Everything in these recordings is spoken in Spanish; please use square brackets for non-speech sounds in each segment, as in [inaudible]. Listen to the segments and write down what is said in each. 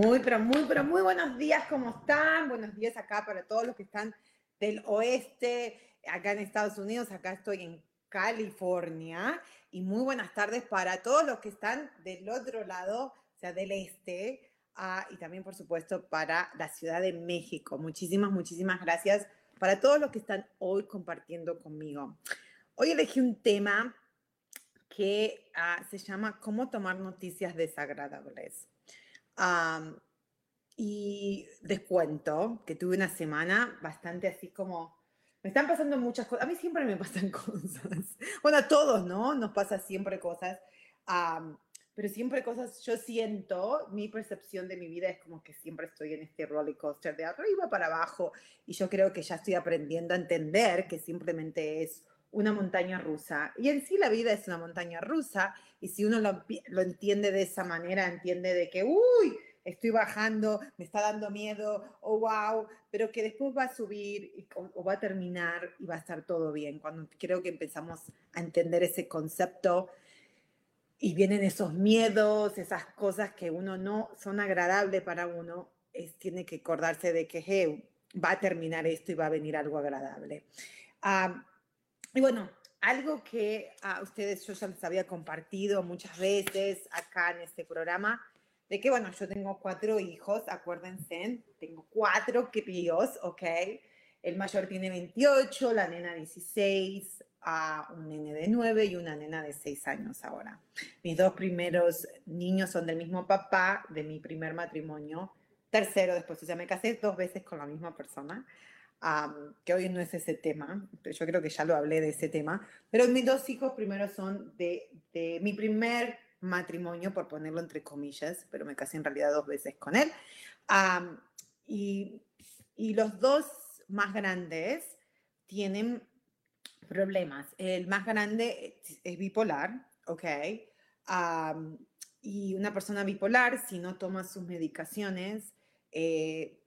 Muy, pero muy, pero muy buenos días, ¿cómo están? Buenos días acá para todos los que están del oeste, acá en Estados Unidos, acá estoy en California, y muy buenas tardes para todos los que están del otro lado, o sea, del este, ah, y también, por supuesto, para la Ciudad de México. Muchísimas, muchísimas gracias para todos los que están hoy compartiendo conmigo. Hoy elegí un tema que ah, se llama ¿Cómo tomar noticias desagradables? Y les cuento que tuve una semana bastante así como... Me están pasando muchas cosas. A mí siempre me [laughs] pasan cosas. Bueno, a todos, ¿no? Nos pasa siempre cosas. pero siempre cosas, yo siento, mi percepción de mi vida es como que siempre estoy en este roller coaster de arriba para abajo. Y yo creo que ya estoy aprendiendo a entender que simplemente es una montaña rusa. Y en sí la vida es una montaña rusa, y si uno lo, lo, entiende de esa manera, entiende de que, uy, estoy bajando, me está dando miedo, oh, wow, pero que después va a subir o, va a terminar y va a estar todo bien. Cuando creo que empezamos a entender ese concepto y vienen esos miedos, esas cosas que uno no son agradables para uno, es, tiene que acordarse de que hey, va a terminar esto y va a venir algo agradable. Y bueno, algo que a ustedes yo ya les había compartido muchas veces acá en este programa, de que bueno, yo tengo cuatro hijos, acuérdense, tengo cuatro críos, ¿ok? El mayor tiene 28, la nena 16, a un nene de 9 y una nena de 6 años ahora. Mis dos primeros niños son del mismo papá de mi primer matrimonio, tercero después, sea, me casé dos veces con la misma persona que hoy no es ese tema, pero yo creo que ya lo hablé de ese tema, pero mis dos hijos primero son de, de mi primer matrimonio, por ponerlo entre comillas, pero me casé en realidad dos veces con él. y, y, los dos más grandes tienen problemas. El más grande es, bipolar, ¿ok? y una persona bipolar, si no toma sus medicaciones, eh,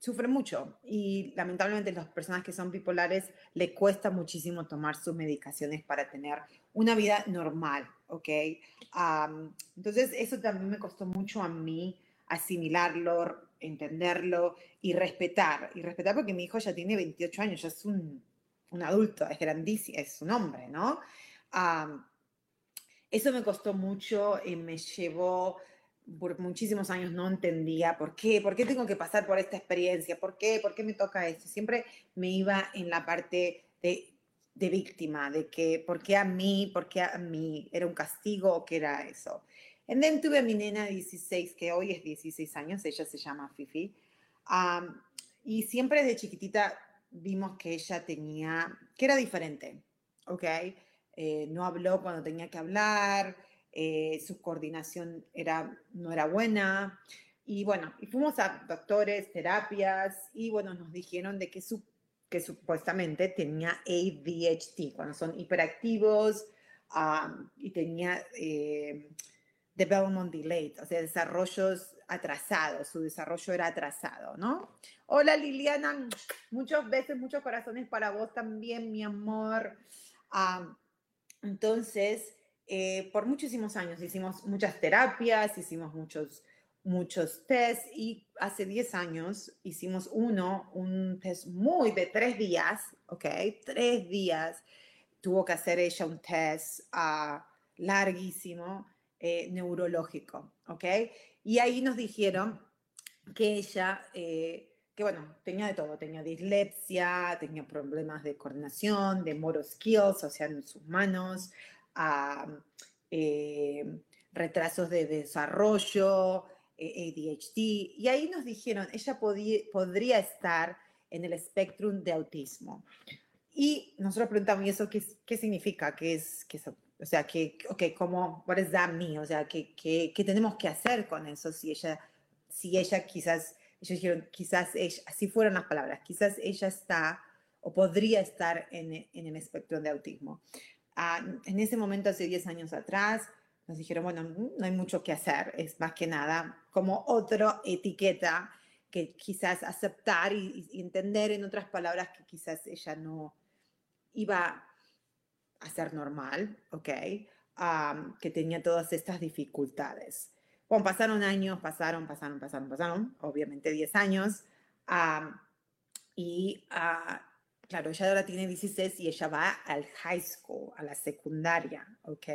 sufre mucho y lamentablemente las personas que son bipolares le cuesta muchísimo tomar sus medicaciones para tener una vida normal, ¿ok? entonces eso también me costó mucho a mí asimilarlo, entenderlo y respetar. Y respetar porque mi hijo ya tiene 28 años, ya es un, un adulto, es grandísimo, es un hombre, ¿no? eso me costó mucho y me llevó por muchísimos años no entendía por qué, por qué tengo que pasar por esta experiencia, por qué, por qué me toca esto. Siempre me iba en la parte de, de víctima, de que por qué a mí, por qué a mí, era un castigo o qué era eso. Y then tuve a mi nena 16, que hoy es 16 años, ella se llama Fifi, y siempre desde chiquitita vimos que ella tenía, que era diferente, ¿ok? Eh, no habló cuando tenía que hablar, eh, su coordinación era, no era buena. Y bueno, y fuimos a doctores, terapias, y bueno, nos dijeron de que, su, que supuestamente tenía ADHD, cuando son hiperactivos y tenía eh, development delayed, o sea, desarrollos atrasados, su desarrollo era atrasado, ¿no? Hola Liliana, muchos besos, muchos corazones para vos también, mi amor. entonces, eh, por muchísimos años hicimos muchas terapias, hicimos muchos, muchos tests y hace 10 años hicimos uno, un test muy de tres días, ¿ok? Tres días. Tuvo que hacer ella un test uh, larguísimo, eh, neurológico, ¿ok? Y ahí nos dijeron que ella eh, que bueno, tenía de todo, tenía dislexia, tenía problemas de coordinación, de motor skills, o sea, en sus manos, eh, retrasos de desarrollo, eh, ADHD, y ahí nos dijeron, ella podría estar en el espectro de autismo. Y nosotros preguntamos, ¿y eso qué, qué significa? ¿Qué es, qué o sea, que, ok, ¿cómo, what does that mean? O sea, ¿qué, qué, qué tenemos que hacer con eso si ella, si ella quizás ellos dijeron, quizás ella, así fueron las palabras, quizás ella está o podría estar en, en el espectro de autismo. En ese momento, hace 10 años atrás, nos dijeron, bueno, no hay mucho que hacer, es más que nada como otra etiqueta que quizás aceptar y, entender en otras palabras que quizás ella no iba a ser normal, ¿ok? Ah, que tenía todas estas dificultades. Bueno, pasaron años, pasaron, pasaron, pasaron, pasaron, obviamente 10 años. y ah, claro, ella ahora tiene 16 y ella va al high school, a la secundaria, ¿ok?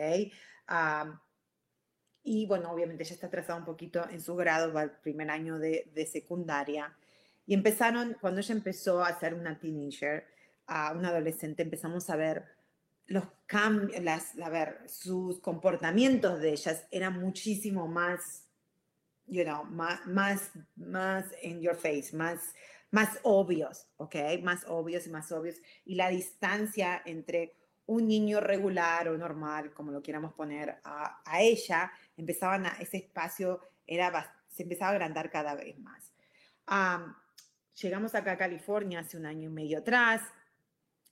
y bueno, obviamente ella está atrasada un poquito en su grado, va al primer año de, de secundaria. Y empezaron, cuando ella empezó a ser una teenager, a una adolescente, empezamos a ver los cambios, las, a ver, sus comportamientos de ellas eran muchísimo más, you know, más, más, más in your face, más, más obvios, ¿ok? Más obvios y más obvios. Y la distancia entre un niño regular o normal, como lo quieramos poner, a, a ella, empezaban a, ese espacio era, se empezaba a agrandar cada vez más. llegamos acá a California hace un año y medio atrás,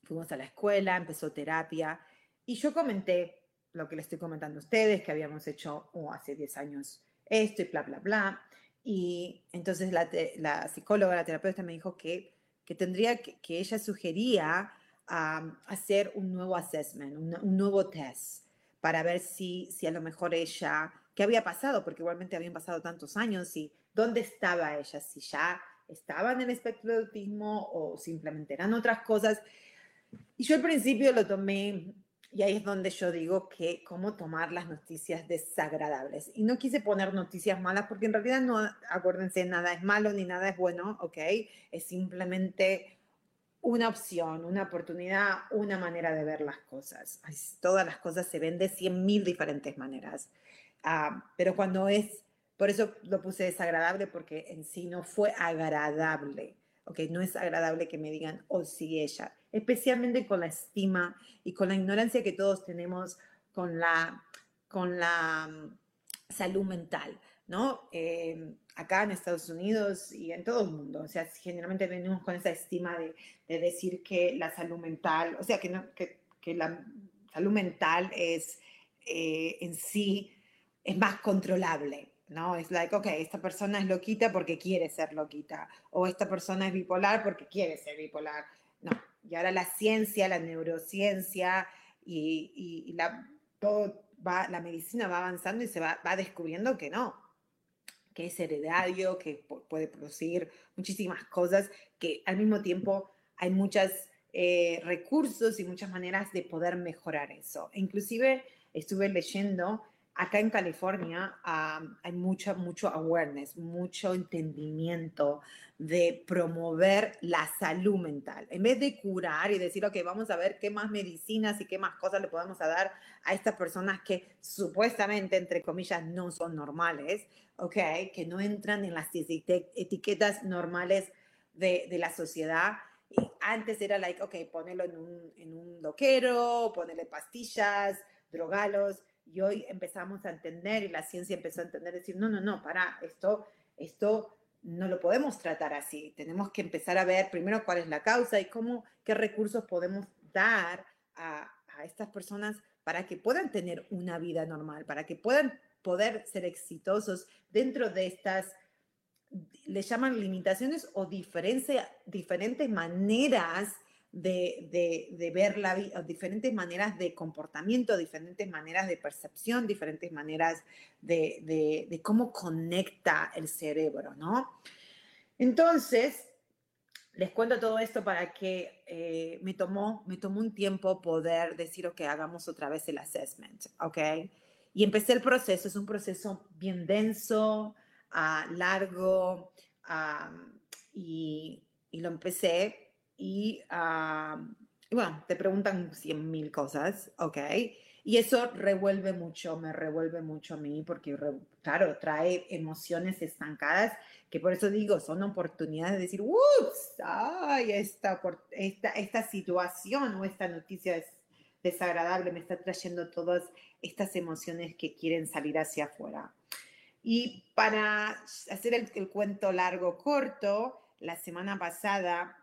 fuimos a la escuela, empezó terapia y yo comenté lo que le estoy comentando a ustedes, que habíamos hecho oh, hace 10 años esto y bla, bla, bla. Y entonces la, la psicóloga, la terapeuta me dijo que, que tendría que, que ella sugería hacer un nuevo assessment, un, un, nuevo test para ver si, si a lo mejor ella, qué había pasado, porque igualmente habían pasado tantos años y dónde estaba ella, si ya estaba en el espectro de autismo o simplemente eran otras cosas. Y yo al principio lo tomé, y ahí es donde yo digo que cómo tomar las noticias desagradables. Y no quise poner noticias malas porque en realidad no, acuérdense, nada es malo ni nada es bueno, ¿ok? Es simplemente una opción, una oportunidad, una manera de ver las cosas. Todas las cosas se ven de cien mil diferentes maneras. Ah, pero cuando es, por eso lo puse desagradable porque en sí no fue agradable. ¿ok? No es agradable que me digan, oh, sí, ella especialmente con la estima y con la ignorancia que todos tenemos con la, con la mm, salud mental, ¿no? Eh, acá en Estados Unidos y en todo el mundo, o sea, generalmente venimos con esa estima de, de decir que la salud mental, o sea, que, no, que, que la salud mental es eh, en sí, es más controlable, ¿no? Es like, ok, esta persona es loquita porque quiere ser loquita, o esta persona es bipolar porque quiere ser bipolar. No, y ahora la ciencia, la neurociencia y, la, todo va, la medicina va avanzando y se va, va descubriendo que no, que es heredario, que puede producir muchísimas cosas, que al mismo tiempo hay muchos eh, recursos y muchas maneras de poder mejorar eso. Inclusive estuve leyendo acá en California hay mucho, mucho awareness, mucho entendimiento de promover la salud mental. En vez de curar y decir, ok, vamos a ver qué más medicinas y qué más cosas le podemos dar a estas personas que supuestamente, entre comillas, no son normales, ok, que no entran en las etiquetas normales de, de la sociedad. Antes era like, ok, ponelo en un, en un loquero, ponele pastillas, drogalos y hoy empezamos a entender y la ciencia empezó a entender, decir, no, no, no, para, esto, esto no lo podemos tratar así. Tenemos que empezar a ver primero cuál es la causa y cómo, qué recursos podemos dar a, a estas personas para que puedan tener una vida normal, para que puedan poder ser exitosos dentro de estas, le llaman limitaciones o diferentes maneras de, ver la vida, diferentes maneras de comportamiento, diferentes maneras de percepción, diferentes maneras de, cómo conecta el cerebro, ¿no? Entonces, les cuento todo esto para que eh, me, tomó, me tomó un tiempo poder decir, ok, hagamos otra vez el assessment, ¿ok? Y empecé el proceso, es un proceso bien denso, uh, largo, y, y lo empecé y, ah, y, bueno, te preguntan cien mil cosas, ¿ok? Y eso revuelve mucho, me revuelve mucho a mí porque, claro, trae emociones estancadas que por eso digo, son oportunidades de decir, ups, ay, esta, esta, esta situación o esta noticia es desagradable, me está trayendo todas estas emociones que quieren salir hacia afuera. Y para hacer el, cuento largo corto, la semana pasada,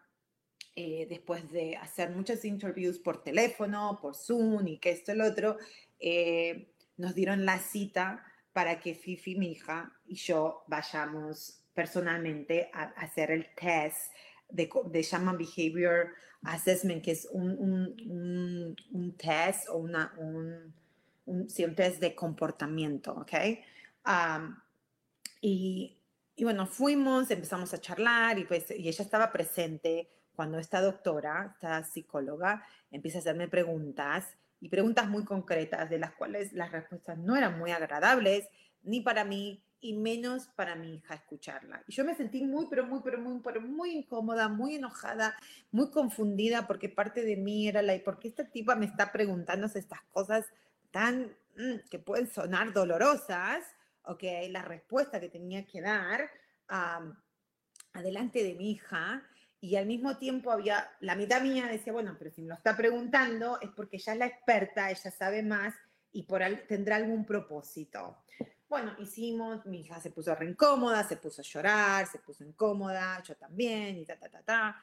eh, después de hacer muchas interviews por teléfono, por Zoom y que esto el otro, eh, nos dieron la cita para que Fifi, mi hija, y yo vayamos personalmente a, hacer el test de, de llama Behavior Assessment, que es un, un, un, test o una, un, un, test de comportamiento, ¿ok? y, y, bueno, fuimos, empezamos a charlar y, pues, y ella estaba presente cuando esta doctora, esta psicóloga, empieza a hacerme preguntas y preguntas muy concretas de las cuales las respuestas no eran muy agradables ni para mí y menos para mi hija escucharla. Y yo me sentí muy, pero muy, pero muy, pero muy incómoda, muy enojada, muy confundida porque parte de mí era la, ¿y por qué esta tipa me está preguntando estas cosas tan, mm, que pueden sonar dolorosas? Ok, la respuesta que tenía que dar adelante de mi hija. Y al mismo tiempo había, la mitad mía decía, bueno, pero si me lo está preguntando es porque ella es la experta, ella sabe más y por tendrá algún propósito. Bueno, hicimos, mi hija se puso re incómoda, se puso a llorar, se puso incómoda, yo también, y ta, ta, ta, ta.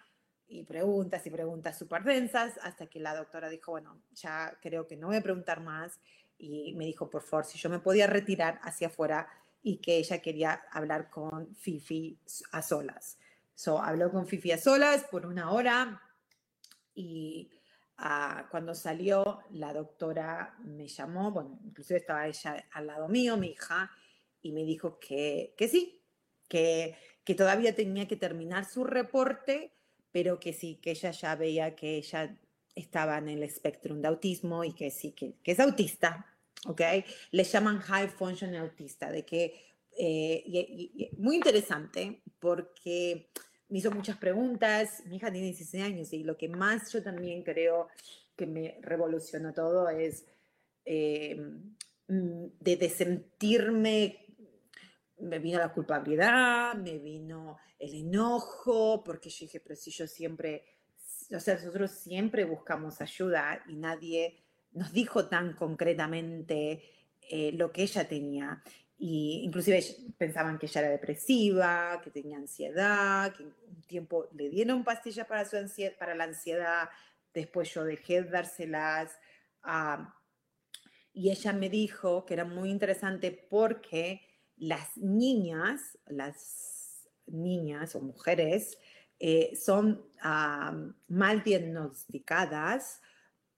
Y preguntas y preguntas súper densas, hasta que la doctora dijo, bueno, ya creo que no voy a preguntar más. Y me dijo, por favor, si yo me podía retirar hacia afuera y que ella quería hablar con Fifi a solas. So, habló con Fifi a solas por una hora y cuando salió, la doctora me llamó, bueno, inclusive estaba ella al lado mío, mi hija, y me dijo que, que sí, que, que todavía tenía que terminar su reporte, pero que sí, que ella ya veía que ella estaba en el espectro de autismo y que sí, que, que es autista, ¿ok? Le llaman high function autista, de que, eh, muy interesante, porque me hizo muchas preguntas. Mi hija tiene 16 años y lo que más yo también creo que me revolucionó todo es eh, mm, de, sentirme, me vino la culpabilidad, me vino el enojo, porque yo dije, pero si yo siempre, o sea, nosotros siempre buscamos ayuda y nadie nos dijo tan concretamente eh, lo que ella tenía y inclusive pensaban que ella era depresiva, que tenía ansiedad, que un tiempo le dieron pastillas para, su ansiedad, para la ansiedad, después yo dejé de dárselas. y ella me dijo que era muy interesante porque las niñas, las niñas o mujeres, eh, son mal diagnosticadas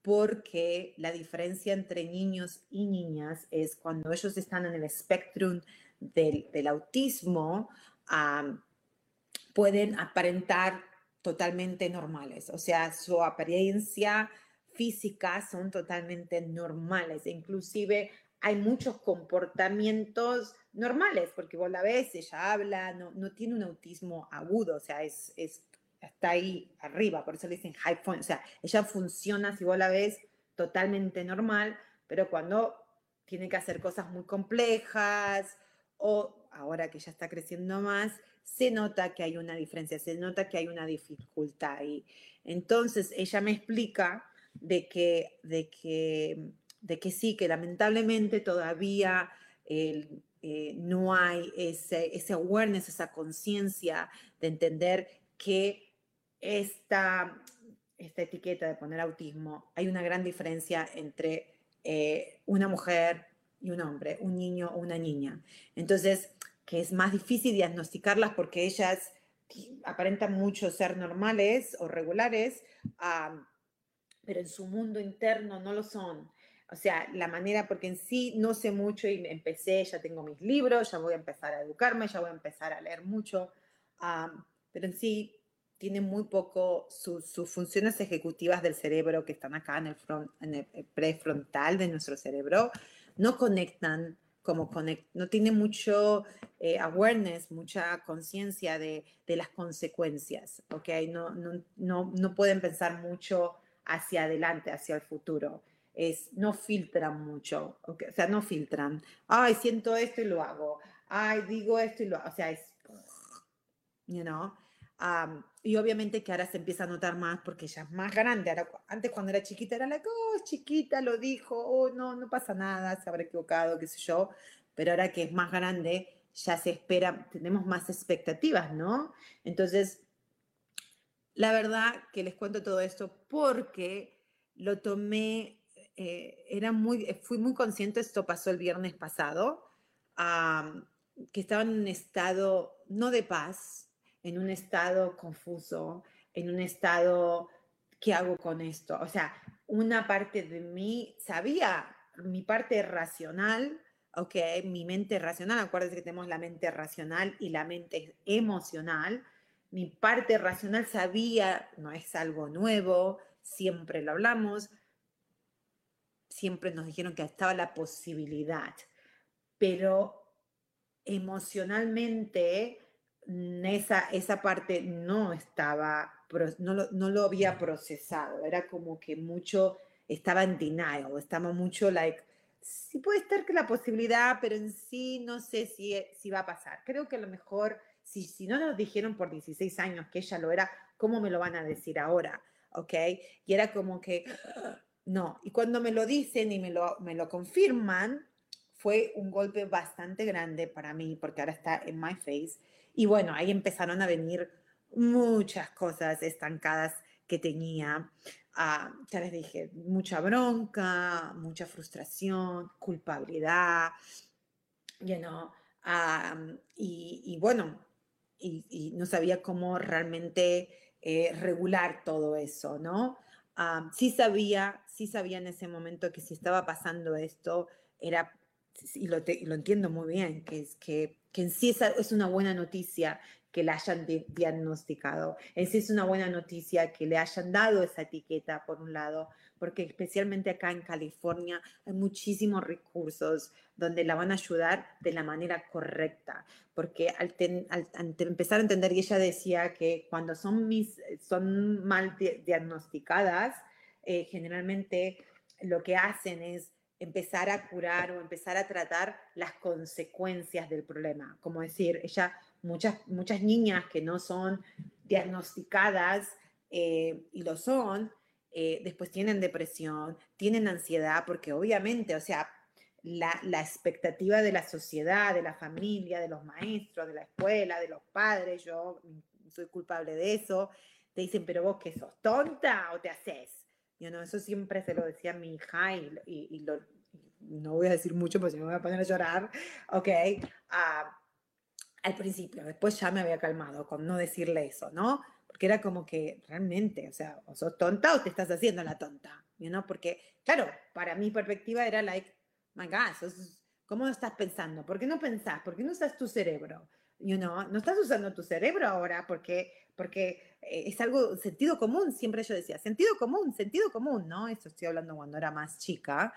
porque la diferencia entre niños y niñas es cuando ellos están en el espectro del, autismo, pueden aparentar totalmente normales, o sea, su apariencia física son totalmente normales, inclusive hay muchos comportamientos normales, porque vos la ves, ella habla, no, tiene un autismo agudo, o sea, es está ahí arriba, por eso le dicen high point, o sea, ella funciona, si vos la ves, totalmente normal, pero cuando tiene que hacer cosas muy complejas o ahora que ya está creciendo más, se nota que hay una diferencia, se nota que hay una dificultad ahí. Entonces, ella me explica de que, de que, de que sí, que lamentablemente todavía eh, no hay ese, ese awareness, esa conciencia de entender que esta, esta etiqueta de poner autismo, hay una gran diferencia entre eh, una mujer y un hombre, un niño o una niña. Entonces, que es más difícil diagnosticarlas porque ellas aparentan mucho ser normales o regulares, pero en su mundo interno no lo son. O sea, la manera, porque en sí no sé mucho y empecé, ya tengo mis libros, ya voy a empezar a educarme, ya voy a empezar a leer mucho, pero en sí tiene muy poco sus funciones ejecutivas del cerebro que están acá en el, front, en el prefrontal de nuestro cerebro, no conectan como no tiene mucho eh, awareness, mucha conciencia de, de, las consecuencias, ¿ok? No, no, no, no, pueden pensar mucho hacia adelante, hacia el futuro. Es, no filtran mucho, ¿okay? o sea, no filtran. Ay, siento esto y lo hago. Ay, digo esto y lo hago. O sea, es, you know. Y obviamente que ahora se empieza a notar más porque ella es más grande. antes cuando era chiquita era like, oh, chiquita, lo dijo, oh, no, no pasa nada, se habrá equivocado, qué sé yo. Pero ahora que es más grande, ya se espera, tenemos más expectativas, ¿no? Entonces, la verdad que les cuento todo esto porque lo tomé, eh, era muy, fui muy consciente, esto pasó el viernes pasado, que estaba en un estado no de paz, en un estado confuso, en un estado, ¿qué hago con esto? O sea, una parte de mí sabía, mi parte racional, ok, mi mente racional, acuérdense que tenemos la mente racional y la mente emocional, mi parte racional sabía, no es algo nuevo, siempre lo hablamos, siempre nos dijeron que estaba la posibilidad, pero emocionalmente esa, esa parte no estaba, no lo, no lo había procesado, era como que mucho, estaba en denial, estaba mucho like, sí puede estar que la posibilidad, pero en sí no sé si, si va a pasar. Creo que a lo mejor, si, si no nos dijeron por 16 años que ella lo era, ¿cómo me lo van a decir ahora? ¿Ok? Y era como que, [gasps] no. Y cuando me lo dicen y me lo, me lo confirman, fue un golpe bastante grande para mí, porque ahora está en my face. Y bueno, ahí empezaron a venir muchas cosas estancadas que tenía. Ah, ya les dije, mucha bronca, mucha frustración, culpabilidad, you know, y, bueno, y, no sabía cómo realmente eh, regular todo eso, ¿no? sí sabía, sí sabía en ese momento que si estaba pasando esto, era, y lo, lo entiendo muy bien, que es que que en sí es, una buena noticia que le hayan diagnosticado. En sí es una buena noticia que le hayan dado esa etiqueta, por un lado, porque especialmente acá en California hay muchísimos recursos donde la van a ayudar de la manera correcta, porque al, empezar a entender, y ella decía que cuando son, mis, son mal diagnosticadas, eh, generalmente lo que hacen es empezar a curar o empezar a tratar las consecuencias del problema. Como decir, ella, muchas, muchas niñas que no son diagnosticadas eh, y lo son, eh, después tienen depresión, tienen ansiedad, porque obviamente, o sea, la, la, expectativa de la sociedad, de la familia, de los maestros, de la escuela, de los padres, yo soy culpable de eso, te dicen, pero vos que sos tonta o te haces eso siempre se lo decía a mi hija y, no voy a decir mucho porque si me voy a poner a llorar, ¿ok? Ah, al principio, después ya me había calmado con no decirle eso, ¿no? Porque era como que realmente, o sea, o sos tonta o te estás haciendo la tonta, ¿no? Porque, claro, para mi perspectiva era like, my God, ¿cómo estás pensando? ¿Por qué no pensás? ¿Por qué no usas tu cerebro? You know, no estás usando tu cerebro ahora porque, porque eh, es algo, sentido común, siempre yo decía, sentido común, sentido común, ¿no? Esto estoy hablando cuando era más chica.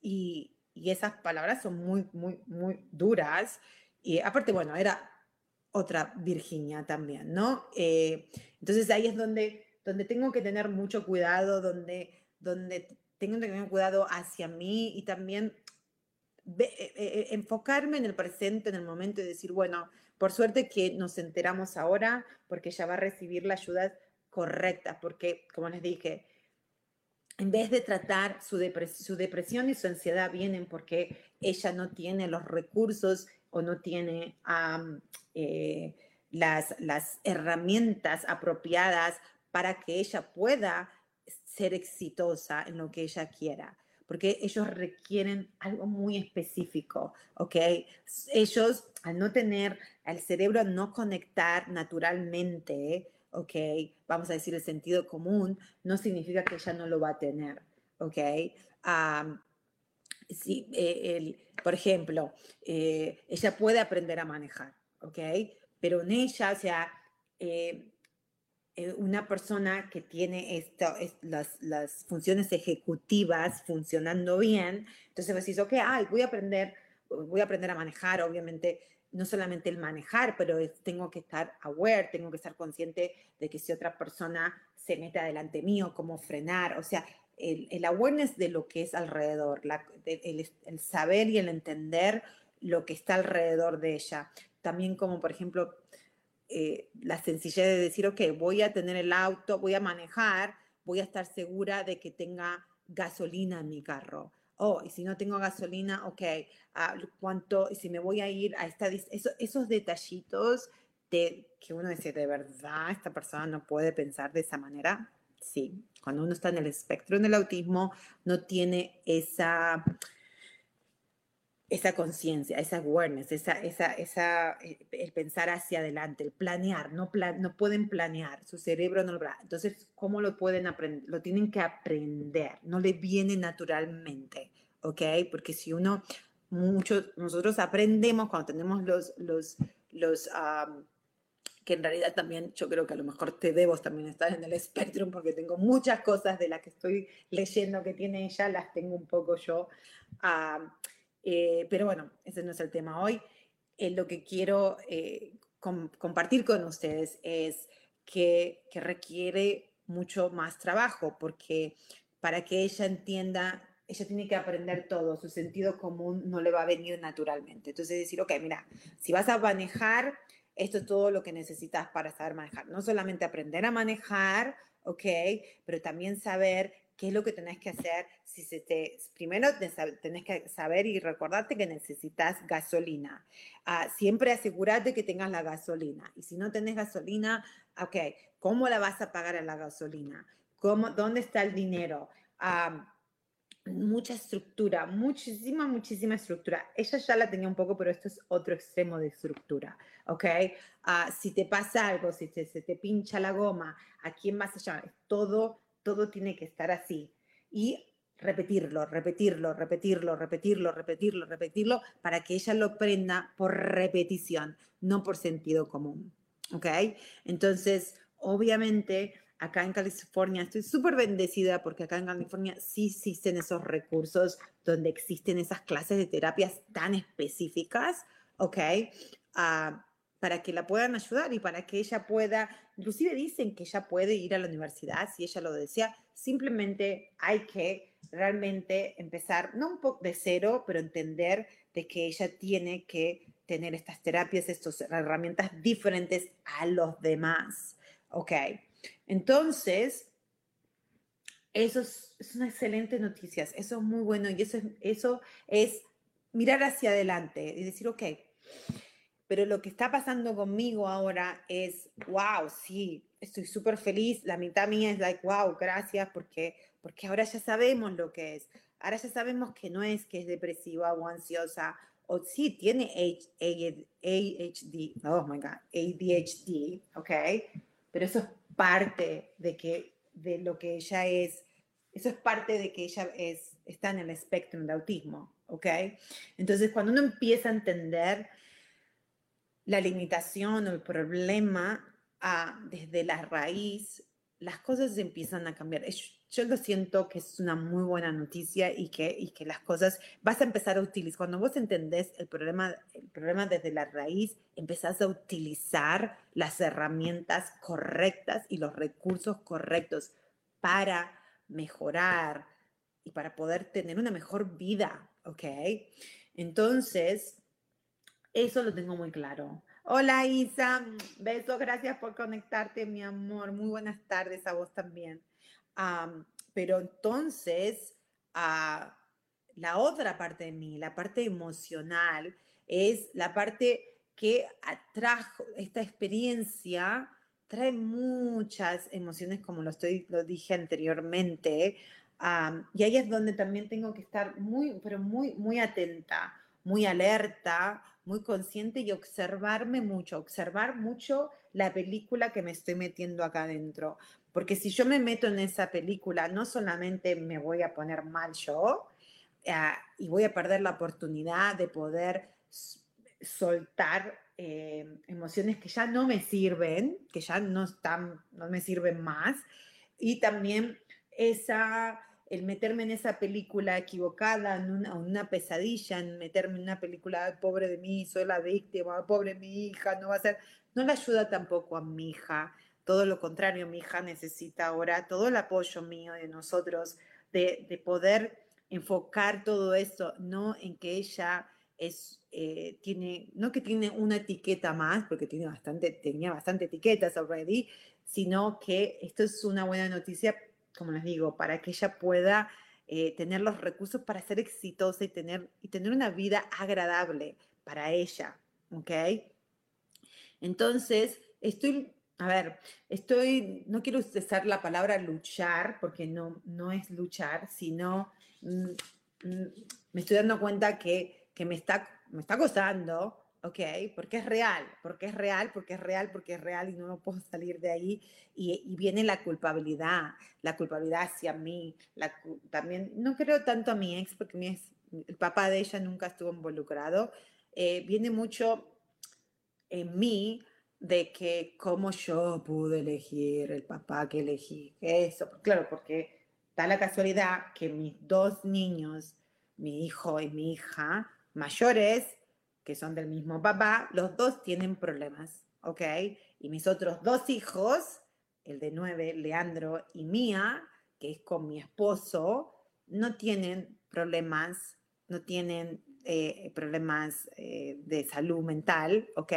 y, y, esas palabras son muy, muy, muy duras. Y aparte, bueno, era otra Virginia también, ¿no? Eh, entonces ahí es donde, donde tengo que tener mucho cuidado, donde, donde tengo que tener cuidado hacia mí y también eh, enfocarme en el presente, en el momento y decir, bueno, por suerte que nos enteramos ahora porque ella va a recibir la ayuda correcta, porque, como les dije, en vez de tratar su, su depresión y su ansiedad vienen porque ella no tiene los recursos o no tiene eh, las, las herramientas apropiadas para que ella pueda ser exitosa en lo que ella quiera porque ellos requieren algo muy específico, ¿ok? Ellos, al no tener el cerebro, no conectar naturalmente, ¿ok? Vamos a decir el sentido común, no significa que ella no lo va a tener, ¿ok? si, eh, por ejemplo, eh, ella puede aprender a manejar, ¿ok? Pero en ella, o sea, eh, eh, una persona que tiene esto, las, las, funciones ejecutivas funcionando bien, entonces decís, ok, ay, voy a aprender, voy a aprender a manejar, obviamente no solamente el manejar, pero tengo que estar aware, tengo que estar consciente de que si otra persona se mete adelante mío, cómo frenar, o sea, el, el awareness de lo que es alrededor, el, el, saber y el entender lo que está alrededor de ella. También como, por ejemplo, eh, la sencillez de decir, ok, voy a tener el auto, voy a manejar, voy a estar segura de que tenga gasolina en mi carro. Oh, y si no tengo gasolina, ok, uh, ¿cuánto? Y si me voy a ir a esta... Eso, esos detallitos de que uno dice, de verdad, esta persona no puede pensar de esa manera. Sí, cuando uno está en el espectro del autismo, no tiene esa esa conciencia, esa awareness, esa, esa, esa, eh, el pensar hacia adelante, el planear, no, no pueden planear, su cerebro no lo Entonces, ¿cómo lo pueden aprender? Lo tienen que aprender, no le viene naturalmente, ¿ok? Porque si uno, muchos, nosotros aprendemos cuando tenemos los, los, los, que en realidad también yo creo que a lo mejor te debo también estar en el espectro porque tengo muchas cosas de las que estoy leyendo que tiene ella, las tengo un poco yo. Eh, pero bueno, ese no es el tema hoy. Eh, lo que quiero eh, compartir con ustedes es que, que requiere mucho más trabajo porque para que ella entienda ella tiene que aprender todo, su sentido común no le va a venir naturalmente. Entonces decir, ok, mira, si vas a manejar, esto es todo lo que necesitas para saber manejar. No solamente aprender a manejar, ok, pero también saber qué es lo que tenés que hacer si se te... Primero tenés que saber y recordarte que necesitas gasolina. Ah, siempre asegúrate que tengas la gasolina. Y si no tenés gasolina, ok, ¿cómo la vas a pagar a la gasolina? ¿Cómo, ¿Dónde está el dinero? mucha estructura, muchísima, muchísima estructura. Ella ya la tenía un poco, pero esto es otro extremo de estructura, ¿ok? Ah, si te pasa algo, si se te pincha la goma, ¿a quién vas a llamar? Todo todo tiene que estar así. Y repetirlo, repetirlo, repetirlo, repetirlo, repetirlo, repetirlo, para que ella lo prenda por repetición, no por sentido común. ¿Ok? Entonces, obviamente, acá en California estoy súper bendecida porque acá en California sí existen esos recursos donde existen esas clases de terapias tan específicas, ¿ok? Uh, para que la puedan ayudar y para que ella pueda, inclusive dicen que ella puede ir a la universidad si ella lo desea, simplemente hay que realmente empezar, no un poco de cero, pero entender de que ella tiene que tener estas terapias, estas herramientas diferentes a los demás. ¿Ok? Entonces, eso es, una excelente noticia, eso es muy bueno y eso es, eso es mirar hacia adelante y decir, ok, pero lo que está pasando conmigo ahora es, wow, sí, estoy súper feliz. La mitad mía es like, wow, gracias, porque, porque ahora ya sabemos lo que es. Ahora ya sabemos que no es que es depresiva o ansiosa, o sí tiene ADHD, oh my God, ADHD, ¿ok? Pero eso es parte de, que, de lo que ella es, eso es parte de que ella es, está en el espectro de autismo, ¿ok? Entonces, cuando uno empieza a entender la limitación o el problema ah, desde la raíz, las cosas empiezan a cambiar. Yo lo siento que es una muy buena noticia y que, y que las cosas vas a empezar a utilizar. Cuando vos entendés el problema, el problema desde la raíz, empezás a utilizar las herramientas correctas y los recursos correctos para mejorar y para poder tener una mejor vida, ¿ok? Entonces, eso lo tengo muy claro. Hola Isa, besos, gracias por conectarte, mi amor. Muy buenas tardes a vos también. pero entonces, ah, la otra parte de mí, la parte emocional, es la parte que atrajo esta experiencia, trae muchas emociones, como lo, estoy, lo dije anteriormente, y ahí es donde también tengo que estar muy, pero muy, muy atenta, muy alerta, muy consciente y observarme mucho, observar mucho la película que me estoy metiendo acá adentro. Porque si yo me meto en esa película, no solamente me voy a poner mal yo eh, y voy a perder la oportunidad de poder soltar eh, emociones que ya no me sirven, que ya no están, no me sirven más, y también esa, el meterme en esa película equivocada, en una, una pesadilla, en meterme en una película, pobre de mí, soy la víctima, pobre mi hija, no va a ser, no le ayuda tampoco a mi hija, todo lo contrario, mi hija necesita ahora todo el apoyo mío de nosotros, de, de poder enfocar todo esto, no en que ella es, eh, tiene, no que tiene una etiqueta más, porque tiene bastante, tenía bastante etiquetas already, sino que esto es una buena noticia, como les digo, para que ella pueda eh, tener los recursos para ser exitosa y tener, y tener una vida agradable para ella. Entonces, estoy, a ver, estoy, no quiero usar la palabra luchar, porque no, no es luchar, sino mm, mm, me estoy dando cuenta que que me está, me está costando, ¿ok? Porque es real, porque es real, porque es real, porque es real y no, no puedo salir de ahí. Y, y, viene la culpabilidad, la culpabilidad hacia mí. La, también, no creo tanto a mi ex, porque mi ex, el papá de ella nunca estuvo involucrado. Eh, viene mucho en mí de que cómo yo pude elegir el papá que elegí. Eso, claro, porque da la casualidad que mis dos niños, mi hijo y mi hija, mayores, que son del mismo papá, los dos tienen problemas, ¿ok? Y mis otros dos hijos, el de nueve, Leandro y Mía, que es con mi esposo, no tienen problemas, no tienen eh, problemas eh, de salud mental, ¿ok?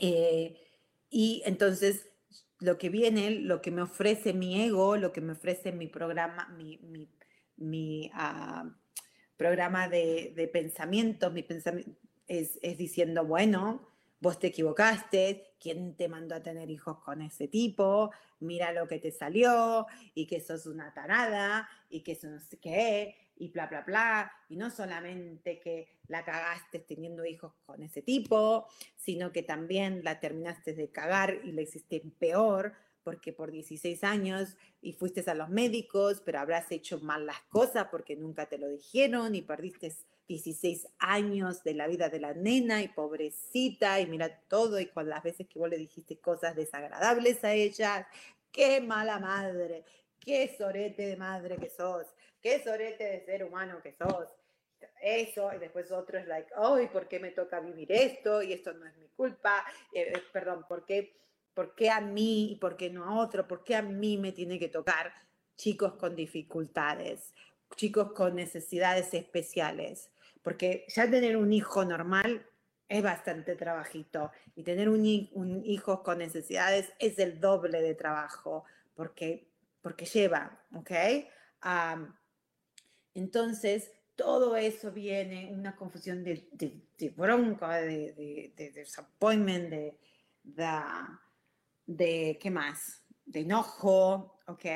Eh, y entonces lo que viene, lo que me ofrece mi ego, lo que me ofrece mi programa, mi, mi, mi uh, programa de, de pensamiento, mi pensamiento es, es, diciendo, bueno, vos te equivocaste, ¿quién te mandó a tener hijos con ese tipo? Mira lo que te salió y que sos una tarada y que eso no sé qué y bla, bla, bla. Y no solamente que la cagaste teniendo hijos con ese tipo, sino que también la terminaste de cagar y la hiciste peor porque por 16 años y fuiste a los médicos, pero habrás hecho mal las cosas porque nunca te lo dijeron y perdiste 16 años de la vida de la nena y pobrecita y mira todo y con las veces que vos le dijiste cosas desagradables a ella, qué mala madre, qué sorete de madre que sos, qué sorete de ser humano que sos. Eso, y después otro es like, oh, ¿y por qué me toca vivir esto? Y esto no es mi culpa, eh, eh perdón, ¿por qué? ¿Por qué a mí y por qué no a otro? ¿Por qué a mí me tiene que tocar chicos con dificultades, chicos con necesidades especiales? Porque ya tener un hijo normal es bastante trabajito y tener un, un hijo con necesidades es el doble de trabajo porque, porque lleva, ¿ok? Um, entonces, todo eso viene, una confusión de, de, de bronca, de, de, de disappointment, de, de ¿qué más? De enojo, ¿ok?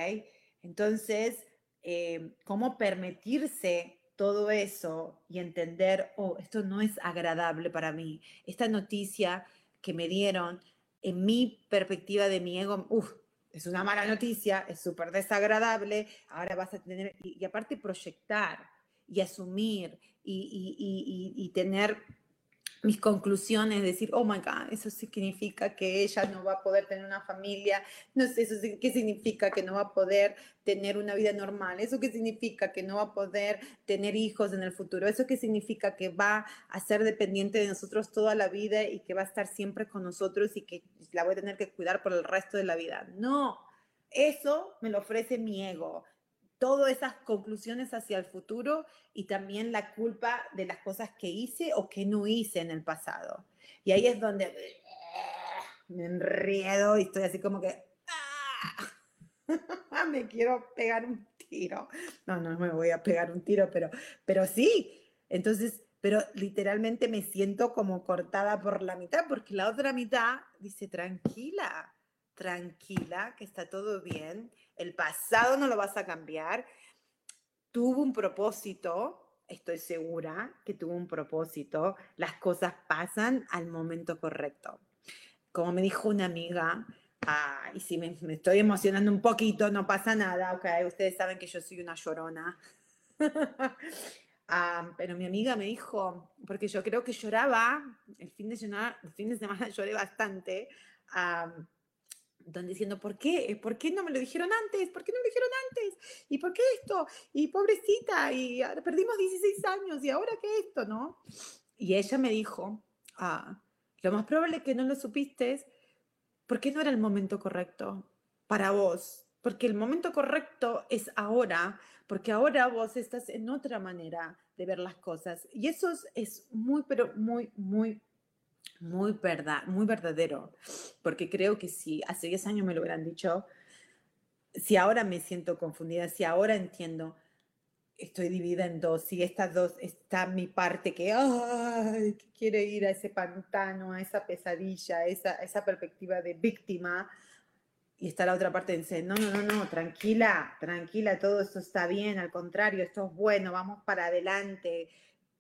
Entonces, eh, ¿cómo permitirse todo eso y entender, oh, esto no es agradable para mí? Esta noticia que me dieron, en mi perspectiva de mi ego, uff, es una mala noticia, es súper desagradable, ahora vas a tener, y, y, aparte proyectar y asumir y, y, y tener mis conclusiones, decir, oh my God, eso significa que ella no va a poder tener una familia, no sé, eso qué significa que no va a poder tener una vida normal, eso qué significa que no va a poder tener hijos en el futuro, eso qué significa que va a ser dependiente de nosotros toda la vida y que va a estar siempre con nosotros y que la voy a tener que cuidar por el resto de la vida. No, eso me lo ofrece mi ego todas esas conclusiones hacia el futuro y también la culpa de las cosas que hice o que no hice en el pasado. Y ahí es donde me enriedo y estoy así como que ¡ah! [laughs] me quiero pegar un tiro. No, no me voy a pegar un tiro, pero, pero sí. Entonces, pero literalmente me siento como cortada por la mitad porque la otra mitad dice, tranquila, tranquila, que está todo bien el pasado no lo vas a cambiar. Tuvo un propósito, estoy segura que tuvo un propósito. Las cosas pasan al momento correcto. Como me dijo una amiga, ah, y si me, estoy emocionando un poquito, no pasa nada, ustedes saben que yo soy una llorona. [laughs] pero mi amiga me dijo, porque yo creo que lloraba, el fin de, semana, el fin de semana [laughs] lloré bastante, donde diciendo, ¿por qué? ¿Por qué no me lo dijeron antes? ¿Por qué no me lo dijeron antes? ¿Y por qué esto? Y pobrecita, y perdimos 16 años, ¿y ahora qué esto, no? Y ella me dijo, ah, lo más probable es que no lo supiste porque no era el momento correcto para vos, porque el momento correcto es ahora, porque ahora vos estás en otra manera de ver las cosas. Y eso es, muy, pero muy, muy, muy, verdad, muy verdadero, porque creo que si hace 10 años me lo hubieran dicho, si ahora me siento confundida, si ahora entiendo, estoy dividida en dos, si estas dos está mi parte que, ay, quiere ir a ese pantano, a esa pesadilla, a esa, esa perspectiva de víctima, y está la otra parte dice, no, no, no, no, tranquila, tranquila, todo esto está bien, al contrario, esto es bueno, vamos para adelante,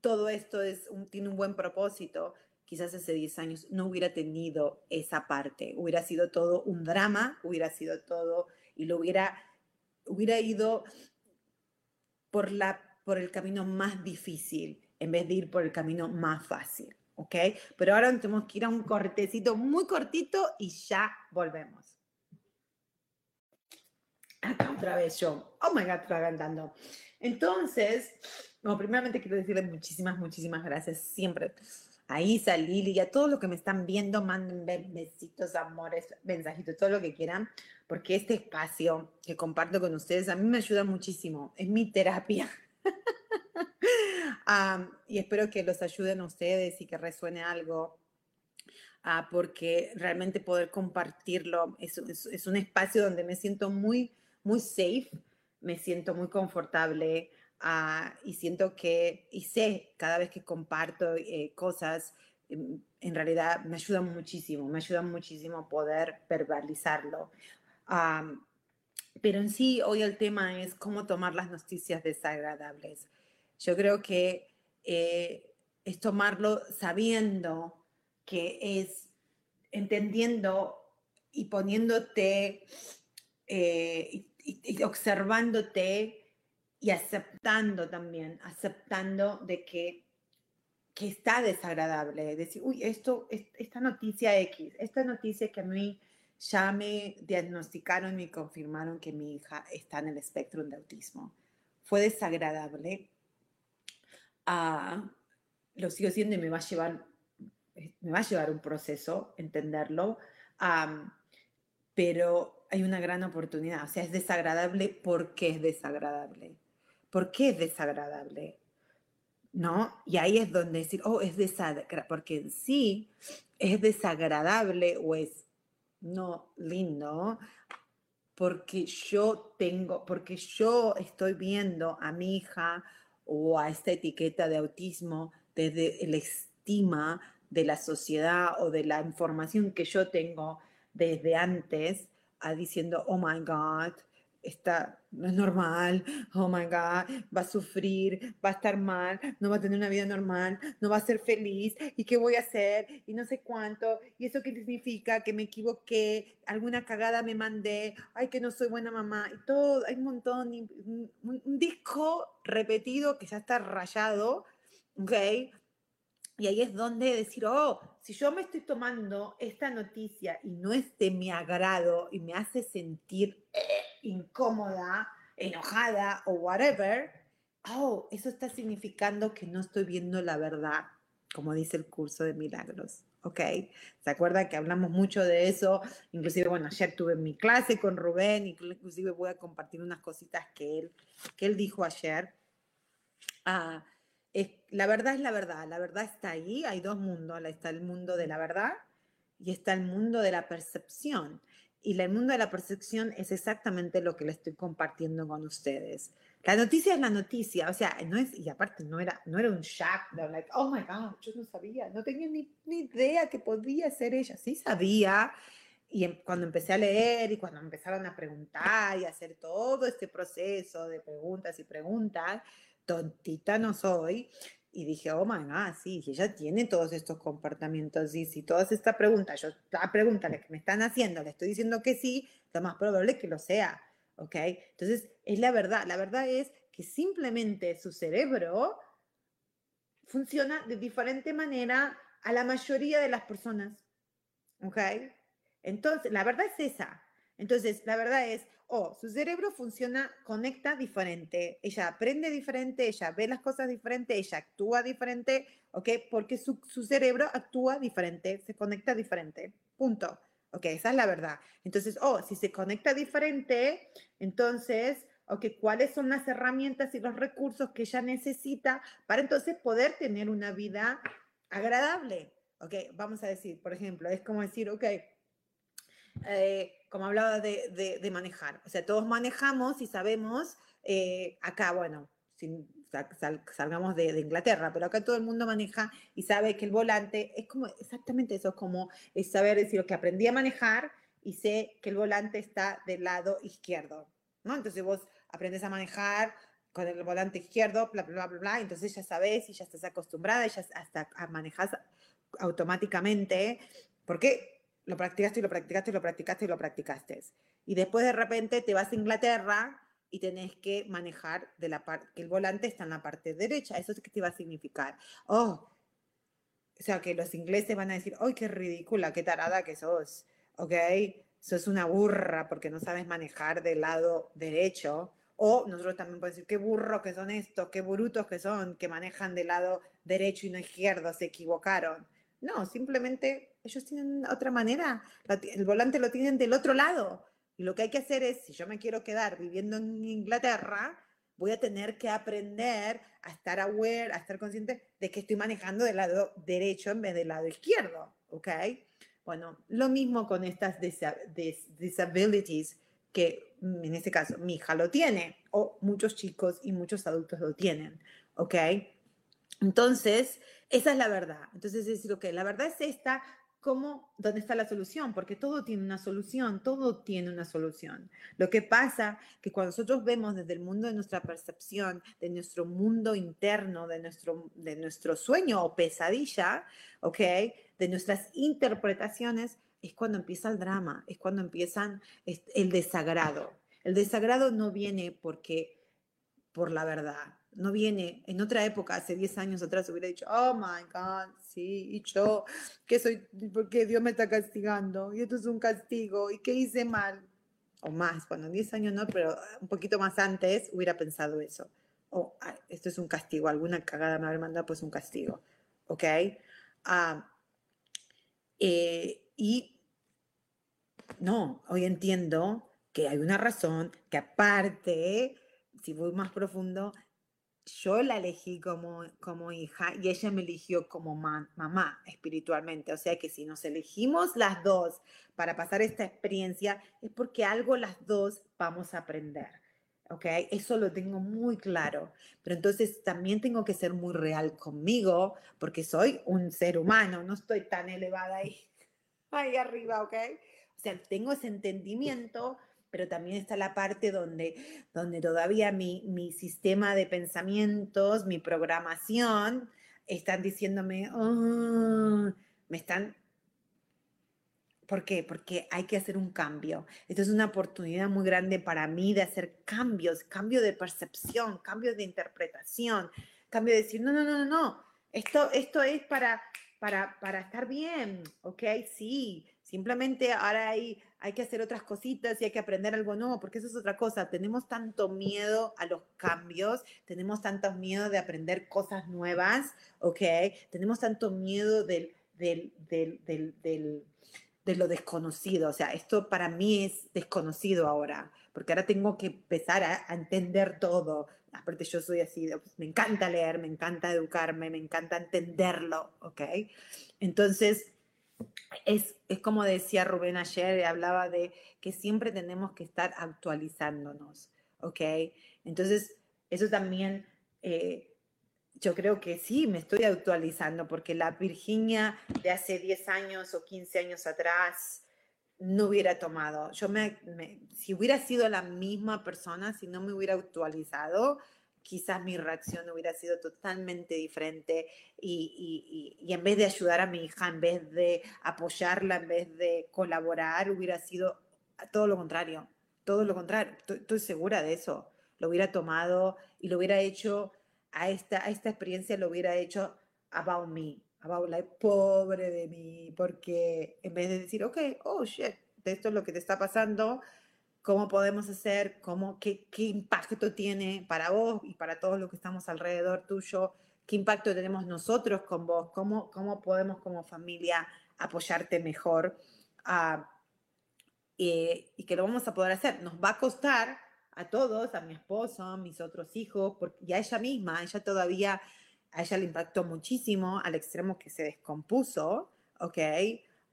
todo esto es tiene un buen propósito. Quizás hace 10 años no hubiera tenido esa parte, hubiera sido todo un drama, hubiera sido todo, y lo hubiera, hubiera ido por, la, por el camino más difícil en vez de ir por el camino más fácil, ¿ok? Pero ahora tenemos que ir a un cortecito muy cortito y ya volvemos. Acá otra vez yo. Oh my God, estoy cantando. Entonces, bueno, primeramente quiero decirles muchísimas, muchísimas gracias siempre a Isa, Lili y a todos los que me están viendo, manden besitos, amores, mensajitos, todo lo que quieran, porque este espacio que comparto con ustedes a mí me ayuda muchísimo, es mi terapia. [laughs] y espero que los ayuden a ustedes y que resuene algo, uh, porque realmente poder compartirlo es, es un espacio donde me siento muy muy safe, me siento muy confortable ah, y siento que, y sé cada vez que comparto eh, cosas, em, en realidad me ayuda muchísimo, me ayuda muchísimo poder verbalizarlo. pero en sí, hoy el tema es cómo tomar las noticias desagradables. Yo creo que eh, es tomarlo sabiendo que es entendiendo y poniéndote eh, y, observándote y aceptando también, aceptando de que, que está desagradable, decir, uy, esto, esta noticia X, esta noticia que a mí ya me diagnosticaron y confirmaron que mi hija está en el espectro de autismo. Fue desagradable. Ah, lo sigo siendo y me va a llevar, me va a llevar un proceso entenderlo, pero hay una gran oportunidad. O sea, es desagradable porque es desagradable. ¿Por qué es desagradable? ¿No? Y ahí es donde decir, oh, es desagradable, porque en sí es desagradable o es no lindo, porque yo tengo, porque yo estoy viendo a mi hija o a esta etiqueta de autismo desde el estima de la sociedad o de la información que yo tengo desde antes diciendo, oh my God, está, no es normal, oh my God, va a sufrir, va a estar mal, no va a tener una vida normal, no va a ser feliz, ¿y qué voy a hacer? Y no sé cuánto, ¿y eso qué significa? Que me equivoqué, alguna cagada me mandé, ay, que no soy buena mamá, y todo, hay un montón, un, disco repetido que ya está rayado, ¿ok? Y ahí es donde decir, oh, si yo me estoy tomando esta noticia y no es de mi agrado y me hace sentir incómoda, enojada o whatever, oh, eso está significando que no estoy viendo la verdad, como dice el curso de milagros. ¿ok? ¿Se acuerda que hablamos mucho de eso? Inclusive, bueno, ayer tuve mi clase con Rubén, inclusive voy a compartir unas cositas que él, que él dijo ayer. Ah, la verdad es la verdad, la verdad está ahí, hay dos mundos, está el mundo de la verdad y está el mundo de la percepción. Y el mundo de la percepción es exactamente lo que le estoy compartiendo con ustedes. La noticia es la noticia, o sea, no es, y aparte no era, no era un shock, de like, oh my God, yo no sabía, no tenía ni, ni idea que podía ser ella, sí sabía, y em, cuando empecé a leer y cuando empezaron a preguntar y hacer todo este proceso de preguntas y preguntas, tontita no soy. Y dije, oh my God, sí, ella tiene todos estos comportamientos y si todas estas preguntas, yo la pregunta que me están haciendo, le estoy diciendo que sí, lo más probable es que lo sea, ¿ok? Entonces, es la verdad, la verdad es que simplemente su cerebro funciona de diferente manera a la mayoría de las personas. ¿Ok? Entonces, la verdad es esa. Entonces, la verdad es, oh, su cerebro funciona, conecta diferente, ella aprende diferente, ella ve las cosas diferente, ella actúa diferente, ¿ok? Porque su, su cerebro actúa diferente, se conecta diferente. Punto. Ok, esa es la verdad. Entonces, oh, si se conecta diferente, entonces, ok, ¿cuáles son las herramientas y los recursos que ella necesita para entonces poder tener una vida agradable? Ok, vamos a decir, por ejemplo, es como decir, ok, eh, como hablaba de, de, manejar, o sea, todos manejamos y sabemos, eh, acá, bueno, sin, salgamos de, Inglaterra, pero acá todo el mundo maneja y sabe que el volante es como exactamente eso, como es saber decir que aprendí a manejar y sé que el volante está del lado izquierdo, ¿no? Entonces vos aprendes a manejar con el volante izquierdo, bla, bla, bla, bla, entonces ya sabes y ya estás acostumbrada, ya hasta manejas automáticamente, porque lo practicaste y lo practicaste y lo practicaste y lo practicaste. Y después de repente te vas a Inglaterra y tenés que manejar de la parte, que el volante está en la parte derecha. ¿Eso es qué te va a significar? Oh, o sea, que los ingleses van a decir, ¡ay, qué ridícula, qué tarada que sos! ¿Ok? Sos una burra porque no sabes manejar del lado derecho. O nosotros también podemos decir, qué burros que son estos, qué brutos que son, que manejan del lado derecho y no izquierdo, se equivocaron. No, simplemente ellos tienen otra manera. El volante lo tienen del otro lado. Y lo que hay que hacer es, si yo me quiero quedar viviendo en Inglaterra, voy a tener que aprender a estar aware, a estar consciente de que estoy manejando del lado derecho en vez del lado izquierdo, ¿ok? Bueno, lo mismo con estas disabilities que mm, en este caso mi hija lo tiene o muchos chicos y muchos adultos lo tienen, ¿ok? Entonces, esa es la verdad. Entonces, es decir, ok, la verdad es esta, ¿cómo, dónde está la solución? Porque todo tiene una solución, todo tiene una solución. Lo que pasa que cuando nosotros vemos desde el mundo de nuestra percepción, de nuestro mundo interno, de nuestro, de nuestro sueño o pesadilla, ¿ok? De nuestras interpretaciones, es cuando empieza el drama, es cuando empiezan el desagrado. El desagrado no viene porque por la verdad, no viene, en otra época, hace 10 años atrás, hubiera dicho, oh my God, sí, y yo, que soy, porque Dios me está castigando, y esto es un castigo, y qué hice mal, o más, bueno, 10 años no, pero un poquito más antes hubiera pensado eso, o esto es un castigo, alguna cagada me haber mandado, pues un castigo, ¿ok? Ah, eh, y no, hoy entiendo que hay una razón, que aparte, si voy más profundo, yo la elegí como, como hija y ella me eligió como mamá espiritualmente. O sea que si nos elegimos las dos para pasar esta experiencia, es porque algo las dos vamos a aprender. ¿Ok? Eso lo tengo muy claro. Pero entonces también tengo que ser muy real conmigo porque soy un ser humano, no estoy tan elevada ahí, [laughs] ahí arriba, ¿ok? O sea, tengo ese entendimiento pero también está la parte donde, donde todavía mi, mi sistema de pensamientos, mi programación, están diciéndome, oh", me están... ¿Por qué? Porque hay que hacer un cambio. Esto es una oportunidad muy grande para mí de hacer cambios, cambio de percepción, cambio de interpretación, cambio de decir, no, no, no, no, no, esto, esto es para, para, para estar bien, ¿ok? Sí, simplemente ahora hay hay que hacer otras cositas y hay que aprender algo nuevo, porque eso es otra cosa. Tenemos tanto miedo a los cambios, tenemos tanto miedo de aprender cosas nuevas, ¿ok? Tenemos tanto miedo del, del, del, de lo desconocido. O sea, esto para mí es desconocido ahora, porque ahora tengo que empezar a, entender todo. Aparte yo soy así, me encanta leer, me encanta educarme, me encanta entenderlo, ¿ok? Entonces, es, es como decía Rubén ayer, hablaba de que siempre tenemos que estar actualizándonos, ¿ok? Entonces, eso también, eh, yo creo que sí, me estoy actualizando, porque la Virginia de hace 10 años o 15 años atrás no hubiera tomado. Yo me, si hubiera sido la misma persona, si no me hubiera actualizado, quizás mi reacción hubiera sido totalmente diferente y, en vez de ayudar a mi hija, en vez de apoyarla, en vez de colaborar, hubiera sido todo lo contrario, todo lo contrario, estoy, segura de eso. Lo hubiera tomado y lo hubiera hecho a esta, a esta experiencia lo hubiera hecho about me, about like, pobre de mí, porque en vez de decir, ok, oh shit, esto es lo que te está pasando, cómo podemos hacer, cómo, qué, qué impacto tiene para vos y para todos los que estamos alrededor tuyo, qué impacto tenemos nosotros con vos, cómo, cómo podemos como familia apoyarte mejor uh, y, y, que lo vamos a poder hacer. Nos va a costar a todos, a mi esposo, a mis otros hijos, porque, y a ella misma, ella todavía, a ella le impactó muchísimo al extremo que se descompuso, ¿ok?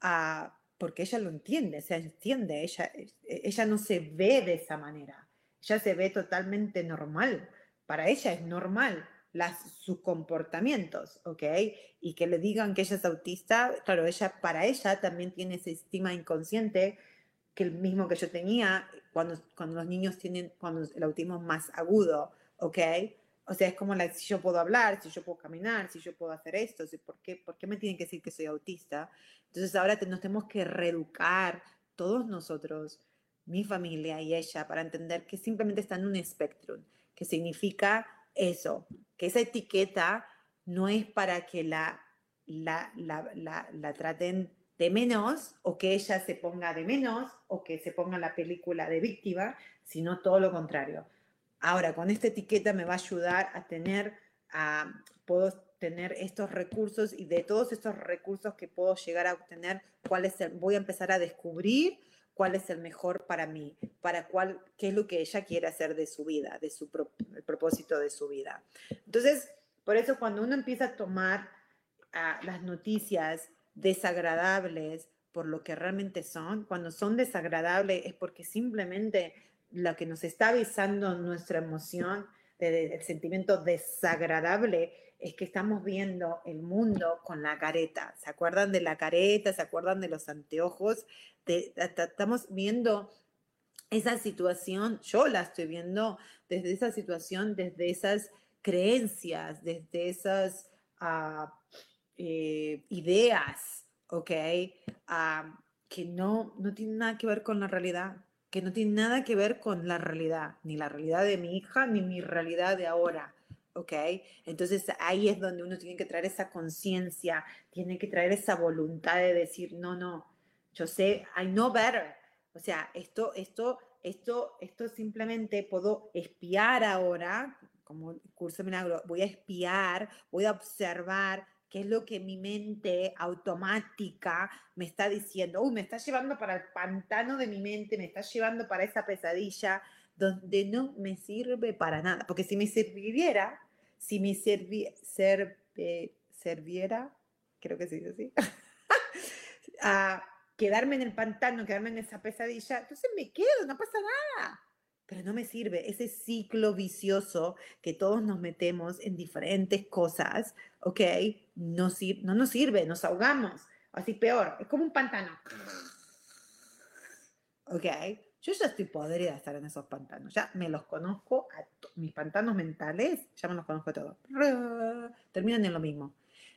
Uh, porque ella lo entiende, se entiende, ella, ella no se ve de esa manera, ella se ve totalmente normal, para ella es normal las, sus comportamientos, ¿ok? Y que le digan que ella es autista, claro, ella, para ella también tiene ese estima inconsciente que el mismo que yo tenía cuando, cuando los niños tienen, cuando el autismo es más agudo, ¿ok? O sea, es como la, si yo puedo hablar, si yo puedo caminar, si yo puedo hacer esto, ¿por, qué, ¿por qué me tienen que decir que soy autista? Entonces ahora nos tenemos que reeducar todos nosotros, mi familia y ella, para entender que simplemente está en un espectro, que significa eso, que esa etiqueta no es para que la, la, la, la traten de menos o que ella se ponga de menos o que se ponga la película de víctima, sino todo lo contrario. Ahora, con esta etiqueta me va a ayudar a tener, a, puedo tener estos recursos y de todos estos recursos que puedo llegar a obtener, cuál es el, voy a empezar a descubrir cuál es el mejor para mí, para cuál, qué es lo que ella quiere hacer de su vida, de su el propósito de su vida. Entonces, por eso cuando uno empieza a tomar uh, las noticias desagradables por lo que realmente son, cuando son desagradables es porque simplemente lo que nos está avisando nuestra emoción, el sentimiento desagradable, es que estamos viendo el mundo con la careta. ¿Se acuerdan de la careta? ¿Se acuerdan de los anteojos? estamos viendo esa situación, yo la estoy viendo desde esa situación, desde esas creencias, desde esas uh, eh, ideas, ¿ok? Uh, que no, no tienen nada que ver con la realidad, que no tienen nada que ver con la realidad, ni la realidad de mi hija, ni mi realidad de ahora. ¿ok? Entonces ahí es donde uno tiene que traer esa conciencia, tiene que traer esa voluntad de decir, no, no, yo sé, I know better. O sea, esto, esto, esto, esto simplemente puedo espiar ahora, como curso de milagro, voy a espiar, voy a observar qué es lo que mi mente automática me está diciendo. Uy, me está llevando para el pantano de mi mente, me está llevando para esa pesadilla donde no me sirve para nada. Porque si me sirviera, si me servi ser, serviera, creo que se dice así, [laughs] a quedarme en el pantano, quedarme en esa pesadilla, entonces me quedo, no pasa nada. Pero no me sirve ese ciclo vicioso que todos nos metemos en diferentes cosas, ¿ok? No, no nos sirve, nos ahogamos. Así peor, es como un pantano. ¿Ok? Yo ya estoy podrida de estar en esos pantanos. Ya me los conozco, a mis pantanos mentales, ya me los conozco todos. Terminan en lo mismo.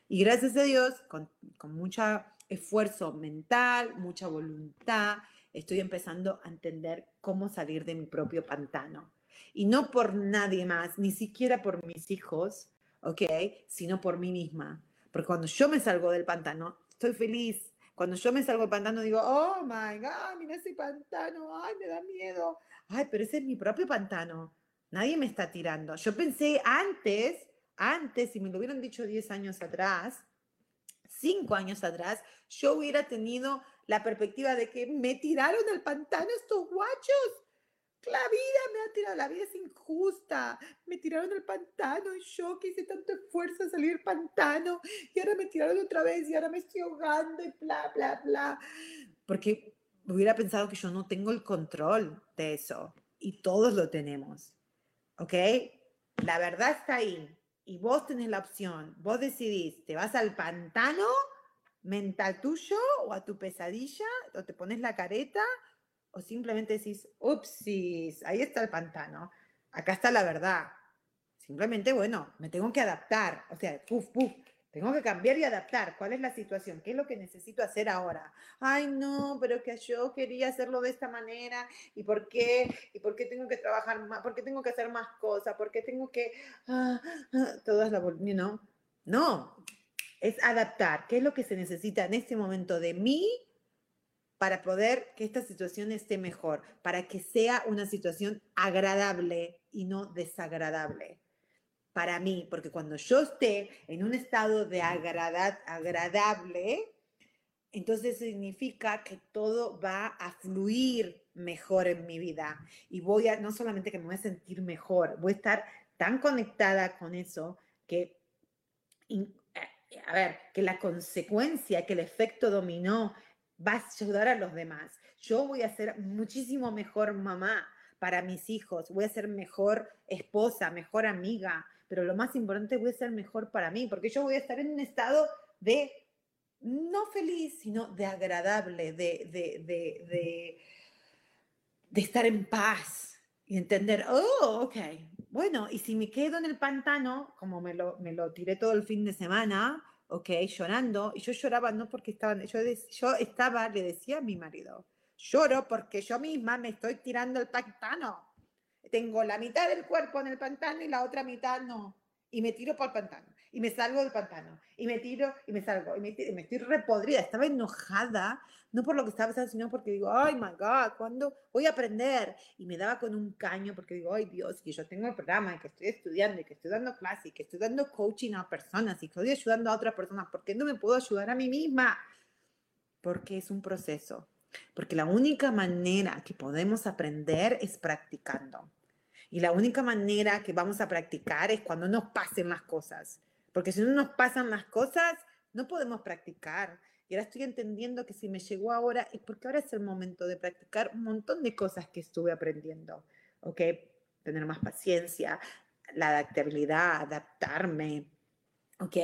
Y gracias a Dios, con, con mucho esfuerzo mental, mucha voluntad, estoy empezando a entender cómo salir de mi propio pantano. Y no por nadie más, ni siquiera por mis hijos, ¿ok? Sino por mí misma. Porque cuando yo me salgo del pantano, estoy feliz, cuando yo me salgo del pantano digo, oh my God, mira ese pantano, ay, me da miedo. Ay, pero ese es mi propio pantano. Nadie me está tirando. Yo pensé antes, antes, si me lo hubieran dicho 10 años atrás, 5 años atrás, yo hubiera tenido la perspectiva de que me tiraron al pantano estos guachos la vida me ha tirado, la vida es injusta. Me tiraron al pantano y yo que hice tanto esfuerzo a salir del pantano y ahora me tiraron otra vez y ahora me estoy ahogando y bla, bla, bla. Porque hubiera pensado que yo no tengo el control de eso y todos lo tenemos. ¿Ok? La verdad está ahí y vos tenés la opción. Vos decidís, ¿te vas al pantano mental tuyo o a tu pesadilla o te pones la careta? o simplemente decís, upsis, ahí está el pantano, acá está la verdad. Simplemente, bueno, me tengo que adaptar, o sea, puf, puf, Tengo que cambiar y adaptar. ¿Cuál es la situación? ¿Qué es lo que necesito hacer ahora? Ay, no, pero que yo quería hacerlo de esta manera. ¿Y por qué? ¿Y por qué tengo que trabajar más? ¿Por qué tengo que hacer más cosas? ¿Por qué tengo que... Ah, ah, todas las... You No, es adaptar. ¿Qué es lo que se necesita en este momento de mí para poder que esta situación esté mejor? Para que sea una situación agradable y no desagradable para mí, porque cuando yo esté en un estado de agradable, entonces significa que todo va a fluir mejor en mi vida y voy a, no solamente que me voy a sentir mejor, voy a estar tan conectada con eso que, a ver, que la consecuencia, que el efecto dominó va a ayudar a los demás. Yo voy a ser muchísimo mejor mamá para mis hijos, voy a ser mejor esposa, mejor amiga, pero lo más importante voy a ser mejor para mí, porque yo voy a estar en un estado de no feliz, sino de agradable, de, de, de, de, estar en paz y entender, oh, ok, bueno, y si me quedo en el pantano, como me lo, me lo tiré todo el fin de semana, ok, llorando, y yo lloraba no porque estaban, yo, yo estaba, le decía a mi marido, lloro porque yo misma me estoy tirando el pantano tengo la mitad del cuerpo en el pantano y la otra mitad no. Y me tiro por el pantano. Y me salgo del pantano. Y me tiro y me salgo. Y me, estoy repodrida. Estaba enojada, no por lo que estaba pasando, sino porque digo, ay, my God, ¿cuándo voy a aprender? Y me daba con un caño porque digo, ay, Dios, que yo tengo el programa, y que estoy estudiando, y que estoy dando clases, y que estoy dando coaching a personas, y que estoy ayudando a otras personas. ¿Por qué no me puedo ayudar a mí misma? Porque es un proceso. Porque la única manera que podemos aprender es practicando. Y la única manera que vamos a practicar es cuando nos pasen las cosas. Porque si no nos pasan las cosas, no podemos practicar. Y ahora estoy entendiendo que si me llegó ahora es porque ahora es el momento de practicar un montón de cosas que estuve aprendiendo. ¿Ok? Tener más paciencia, la adaptabilidad, adaptarme. ¿Ok?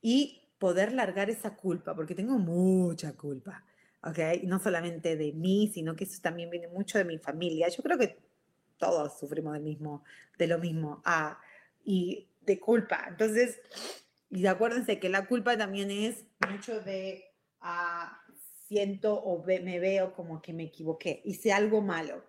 Y poder largar esa culpa, porque tengo mucha culpa. ¿Ok? no solamente de mí, sino que eso también viene mucho de mi familia. Yo creo que todos sufrimos del mismo, de lo mismo, ah, y de culpa. Entonces, y acuérdense que la culpa también es mucho de ah, siento o me veo como que me equivoqué, hice algo malo,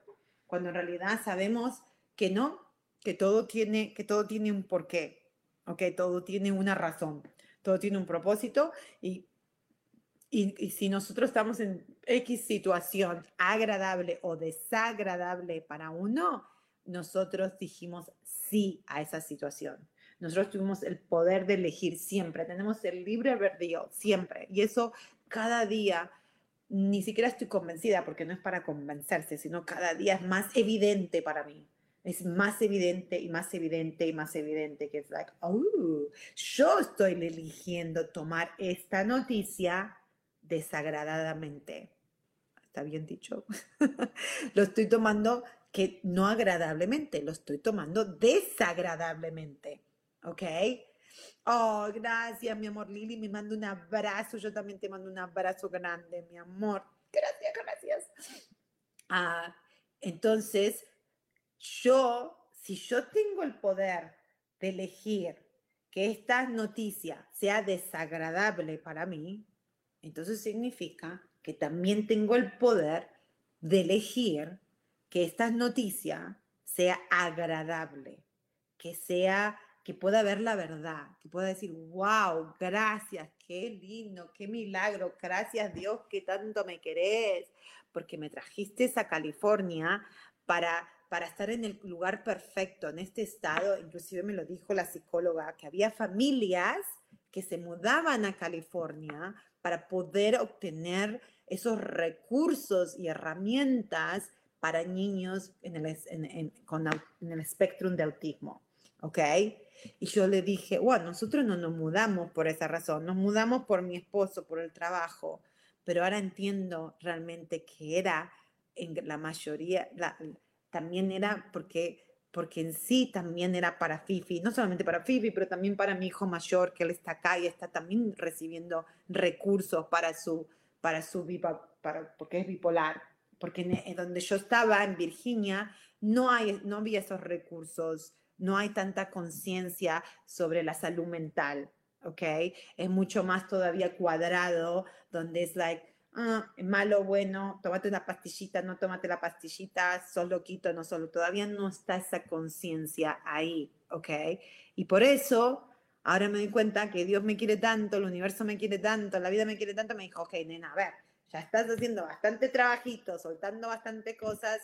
cuando en realidad sabemos que no, que todo tiene, que todo tiene un porqué, ¿ok? Todo tiene una razón, todo tiene un propósito y y, si nosotros estamos en X situación agradable o desagradable para uno, nosotros dijimos sí a esa situación. Nosotros tuvimos el poder de elegir siempre, tenemos el libre albedrío siempre. Y eso cada día, ni siquiera estoy convencida porque no es para convencerse, sino cada día es más evidente para mí. Es más evidente y más evidente y más evidente que es like, oh, yo estoy eligiendo tomar esta noticia desagradadamente. ¿Está bien dicho? [laughs] lo estoy tomando que no agradablemente, lo estoy tomando desagradablemente. ¿Ok? Oh, gracias, mi amor Lili. Me manda un abrazo. Yo también te mando un abrazo grande, mi amor. Gracias, gracias. Ah, entonces, yo, si yo tengo el poder de elegir que esta noticia sea desagradable para mí, entonces significa que también tengo el poder de elegir que esta noticia sea agradable, que sea que pueda ver la verdad, que pueda decir, wow, gracias, qué lindo, qué milagro, gracias Dios que tanto me querés, porque me trajiste a California para, para estar en el lugar perfecto, en este estado, inclusive me lo dijo la psicóloga, que había familias que se mudaban a California para poder obtener esos recursos y herramientas para niños en el, en, con, en el espectro de autismo. ¿Ok? Y yo le dije, bueno, nosotros no nos mudamos por esa razón, nos mudamos por mi esposo, por el trabajo, pero ahora entiendo realmente que era en la mayoría, también era porque porque en sí también era para Fifi, no solamente para Fifi, pero también para mi hijo mayor, que él está acá y está también recibiendo recursos para su, para su, para, porque es bipolar, porque en, donde yo estaba, en Virginia, no, hay, no había esos recursos, no hay tanta conciencia sobre la salud mental, ¿ok? Es mucho más todavía cuadrado, donde es like, ah, malo, bueno, tómate una pastillita, no tómate la pastillita, solo quito, no solo. Todavía no está esa conciencia ahí, ¿ok? Y por eso, ahora me doy cuenta que Dios me quiere tanto, el universo me quiere tanto, la vida me quiere tanto, me dijo, ok, nena, a ver, ya estás haciendo bastante trabajito, soltando bastante cosas,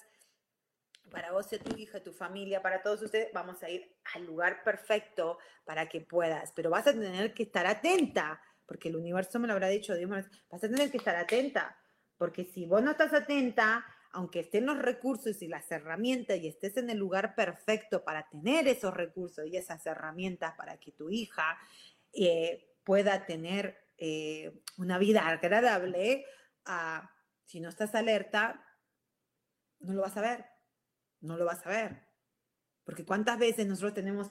para vos y tu hija, tu familia, para todos ustedes, vamos a ir al lugar perfecto para que puedas. Pero vas a tener que estar atenta, porque el universo me lo habrá dicho, Dios vas a tener que estar atenta, porque si vos no estás atenta, aunque estén los recursos y las herramientas y estés en el lugar perfecto para tener esos recursos y esas herramientas para que tu hija eh, pueda tener eh, una vida agradable, ah, si no estás alerta, no lo vas a ver no lo vas a ver. Porque cuántas veces nosotros tenemos,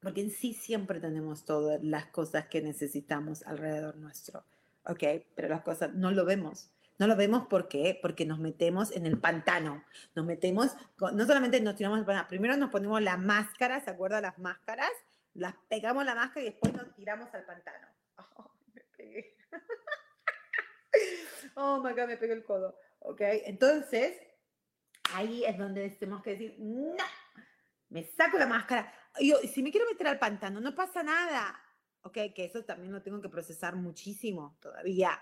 porque en sí siempre tenemos todas las cosas que necesitamos alrededor nuestro, ¿ok? Pero las cosas no lo vemos. No lo vemos porque porque nos metemos en el pantano. Nos metemos, no solamente nos tiramos el pantano, primero nos ponemos la máscara, ¿se acuerdan las máscaras? Las pegamos la máscara y después nos tiramos al pantano. Oh, me pegué. [laughs] oh my God, me pegué el codo. ¿Ok? Entonces, ahí es donde tenemos que decir, no, me saco la máscara. Yo, si me quiero meter al pantano, no pasa nada. Ok, que eso también lo tengo que procesar muchísimo todavía.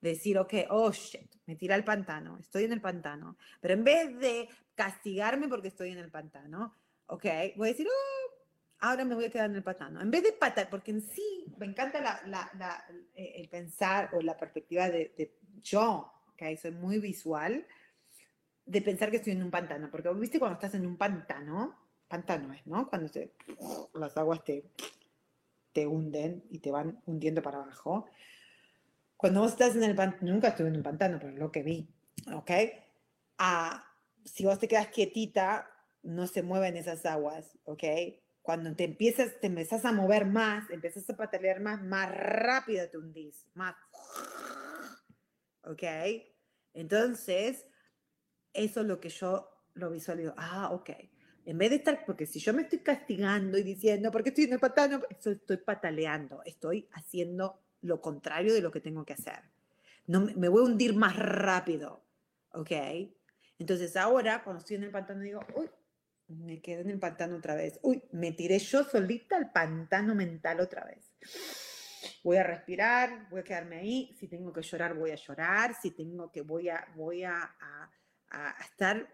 Decir, ok, oh shit, me tira al pantano, estoy en el pantano. Pero en vez de castigarme porque estoy en el pantano, ok, voy a decir, oh, ahora me voy a quedar en el pantano. En vez de patar, porque en sí me encanta la, la, la, el pensar o la perspectiva de, de yo, ok, soy muy visual de pensar que estoy en un pantano, porque viste cuando estás en un pantano, pantano es, ¿no? Cuando se, las aguas te, te hunden y te van hundiendo para abajo. Cuando vos estás en el pantano, nunca estuve en un pantano, pero lo que vi, ¿ok? Ah, si vos te quedas quietita, no se mueven esas aguas, ¿ok? Cuando te empiezas, te empezás a mover más, empiezas a patalear más, más rápido te hundís, más, ¿ok? Entonces, eso es lo que yo lo visualizo. Ah, ok. En vez de estar, porque si yo me estoy castigando y diciendo, porque estoy en el pantano, estoy pataleando, estoy haciendo lo contrario de lo que tengo que hacer. No, me voy a hundir más rápido, ¿ok? Entonces ahora, cuando estoy en el pantano, digo, uy, me quedé en el pantano otra vez. Uy, me tiré yo solita al pantano mental otra vez. Voy a respirar, voy a quedarme ahí. Si tengo que llorar, voy a llorar. Si tengo que, voy a, voy a a, estar,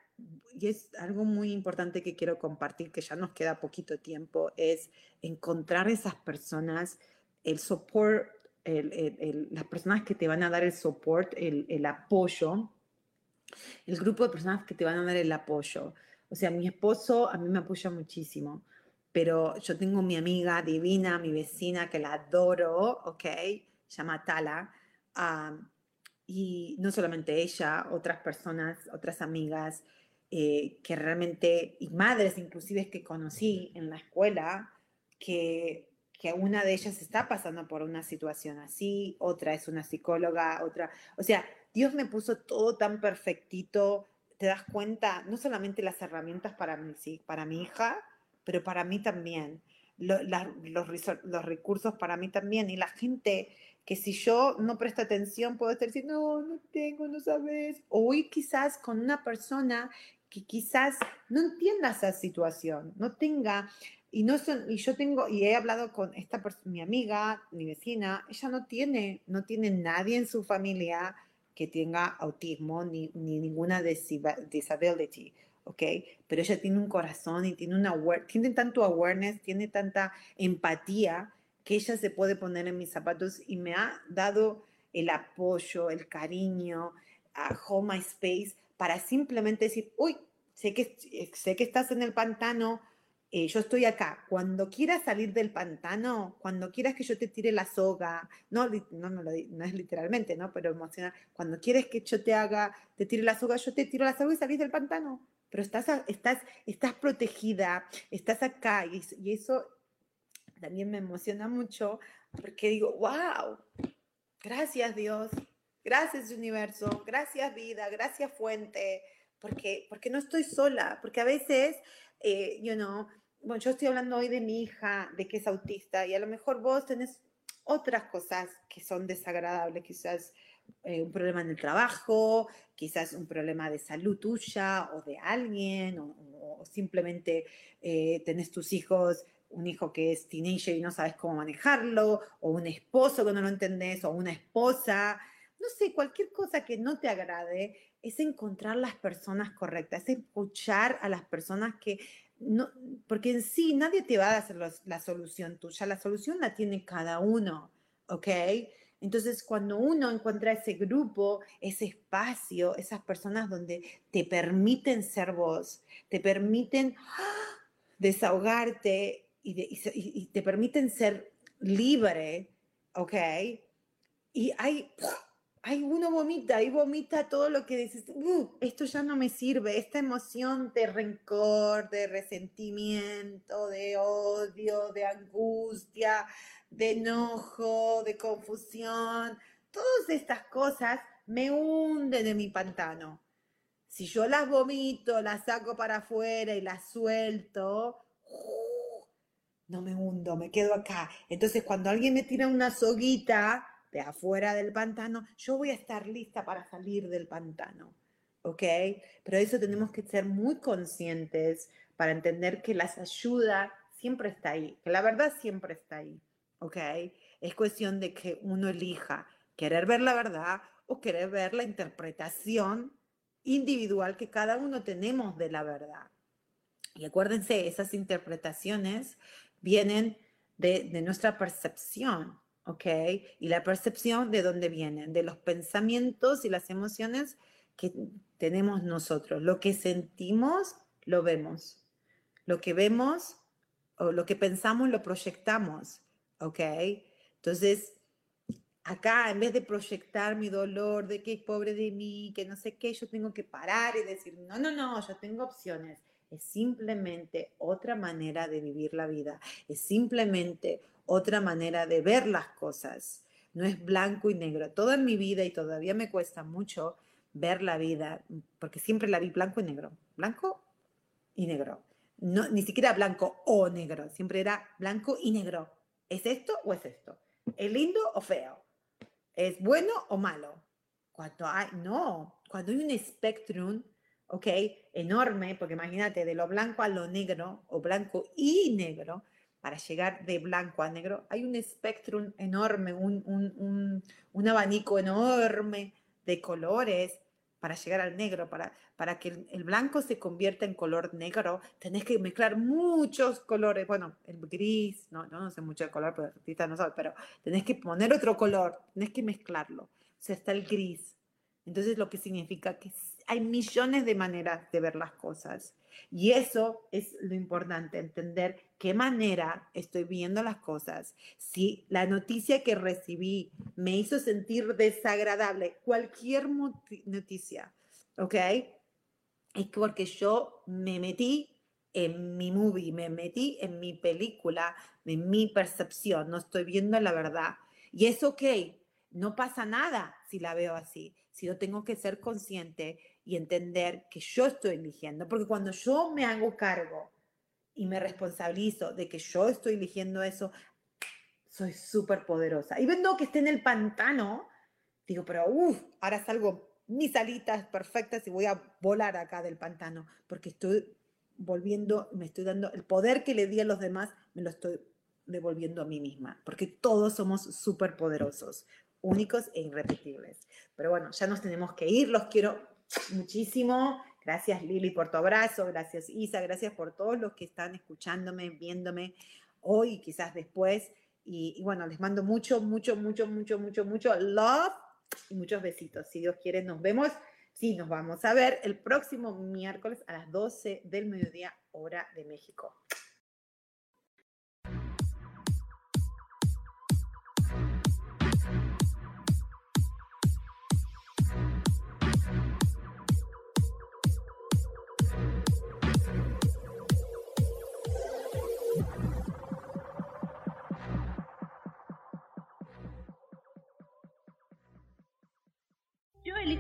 y es algo muy importante que quiero compartir, que ya nos queda poquito tiempo, es encontrar esas personas, el support, el, las personas que te van a dar el support, el, apoyo, el grupo de personas que te van a dar el apoyo. O sea, mi esposo a mí me apoya muchísimo, pero yo tengo mi amiga divina, mi vecina, que la adoro, ¿ok? Se llama Tala. Y no solamente ella, otras personas, otras amigas eh, que realmente, y madres inclusive que conocí en la escuela, que, que una de ellas está pasando por una situación así, otra es una psicóloga, otra, o sea, Dios me puso todo tan perfectito, te das cuenta, no solamente las herramientas para mi, hija, pero para mí también, los, los recursos para mí también, y la gente que si yo no presto atención puedo estar diciendo, no, no tengo, no sabes. O hoy quizás con una persona que quizás no entienda esa situación, no tenga, y, no son, y yo tengo, y he hablado con esta mi amiga, mi vecina, ella no tiene, no tiene nadie en su familia que tenga autismo ni, ni ninguna disability, ¿ok? Pero ella tiene un corazón y tiene, una, tiene tanto awareness, tiene tanta empatía que ella se puede poner en mis zapatos y me ha dado el apoyo, el cariño a Home My Space para simplemente decir, uy, sé que, sé que estás en el pantano, eh, yo estoy acá. Cuando quieras salir del pantano, cuando quieras que yo te tire la soga, no, no, no, no es literalmente, ¿no? Pero emocional, cuando quieres que yo te haga, te tire la soga, yo te tiro la soga y salís del pantano. Pero estás, estás, estás protegida, estás acá y eso también me emociona mucho porque digo, wow, gracias Dios, gracias universo, gracias vida, gracias fuente, porque, porque no estoy sola, porque a veces, eh, you know, bueno, yo estoy hablando hoy de mi hija, de que es autista, y a lo mejor vos tenés otras cosas que son desagradables, quizás eh, un problema en el trabajo, quizás un problema de salud tuya o de alguien, o, simplemente eh, tenés tus hijos, un hijo que es teenager y no sabes cómo manejarlo, o un esposo que no lo entendés, o una esposa, no sé, cualquier cosa que no te agrade, es encontrar las personas correctas, es escuchar a las personas que no, porque en sí nadie te va a hacer la solución tuya, la solución la tiene cada uno, ¿ok? Entonces, cuando uno encuentra ese grupo, ese espacio, esas personas donde te permiten ser vos, te permiten ¡ah! desahogarte y, te permiten ser libre, ¿ok? Y hay ay, uno vomita y vomita todo lo que dices, uh, esto ya no me sirve, esta emoción de rencor, de resentimiento, de odio, de angustia, de enojo, de confusión, todas estas cosas me hunden en mi pantano. Si yo las vomito, las saco para afuera y las suelto, no me hundo, me quedo acá. Entonces cuando alguien me tira una soguita, de afuera del pantano, yo voy a estar lista para salir del pantano. ¿Ok? Pero eso tenemos que ser muy conscientes para entender que las ayuda siempre está ahí, que la verdad siempre está ahí. ¿Ok? Es cuestión de que uno elija querer ver la verdad o querer ver la interpretación individual que cada uno tenemos de la verdad. Y acuérdense, esas interpretaciones vienen de, de nuestra percepción. ¿ok? Y la percepción de dónde vienen, de los pensamientos y las emociones que tenemos nosotros. Lo que sentimos, lo vemos. Lo que vemos o lo que pensamos, lo proyectamos, ¿ok? Entonces, acá en vez de proyectar mi dolor de que pobre de mí, que no sé qué, yo tengo que parar y decir, no, no, no, yo tengo opciones. Es simplemente otra manera de vivir la vida. Es simplemente otra manera de ver las cosas. No es blanco y negro. Toda mi vida y todavía me cuesta mucho ver la vida, porque siempre la vi blanco y negro. Blanco y negro. No, ni siquiera blanco o negro, siempre era blanco y negro. ¿Es esto o es esto? ¿Es lindo o feo? ¿Es bueno o malo? Cuando hay, no, cuando hay un espectrum, ¿ok? Enorme, porque imagínate, de lo blanco a lo negro, o blanco y negro, para llegar de blanco a negro, hay un espectro enorme, un, abanico enorme de colores para llegar al negro, para, para que el, blanco se convierta en color negro, tenés que mezclar muchos colores, bueno, el gris, no, no sé mucho de color, pero artista no sabe, pero tenés que poner otro color, tenés que mezclarlo, o sea, está el gris. Entonces, lo que significa que hay millones de maneras de ver las cosas. Y eso es lo importante, entender qué manera estoy viendo las cosas. Si la noticia que recibí me hizo sentir desagradable, cualquier noticia, ¿ok? Es porque yo me metí en mi movie, me metí en mi película, en mi percepción, no estoy viendo la verdad. Y es ok, no pasa nada si la veo así, si yo tengo que ser consciente y entender que yo estoy eligiendo, porque cuando yo me hago cargo y me responsabilizo de que yo estoy eligiendo eso, soy súper poderosa. Y viendo que esté en el pantano, digo, pero uff, ahora salgo mis alitas perfectas y voy a volar acá del pantano, porque estoy volviendo, me estoy dando el poder que le di a los demás, me lo estoy devolviendo a mí misma, porque todos somos súper poderosos, únicos e irrepetibles. Pero bueno, ya nos tenemos que ir, los quiero muchísimo. Gracias Lili por tu abrazo, gracias Isa, gracias por todos los que están escuchándome, viéndome hoy y quizás después. Y, bueno, les mando mucho, mucho, mucho, mucho, mucho, mucho love y muchos besitos. Si Dios quiere, nos vemos. Sí, nos vamos a ver el próximo miércoles a las 12 del mediodía, hora de México.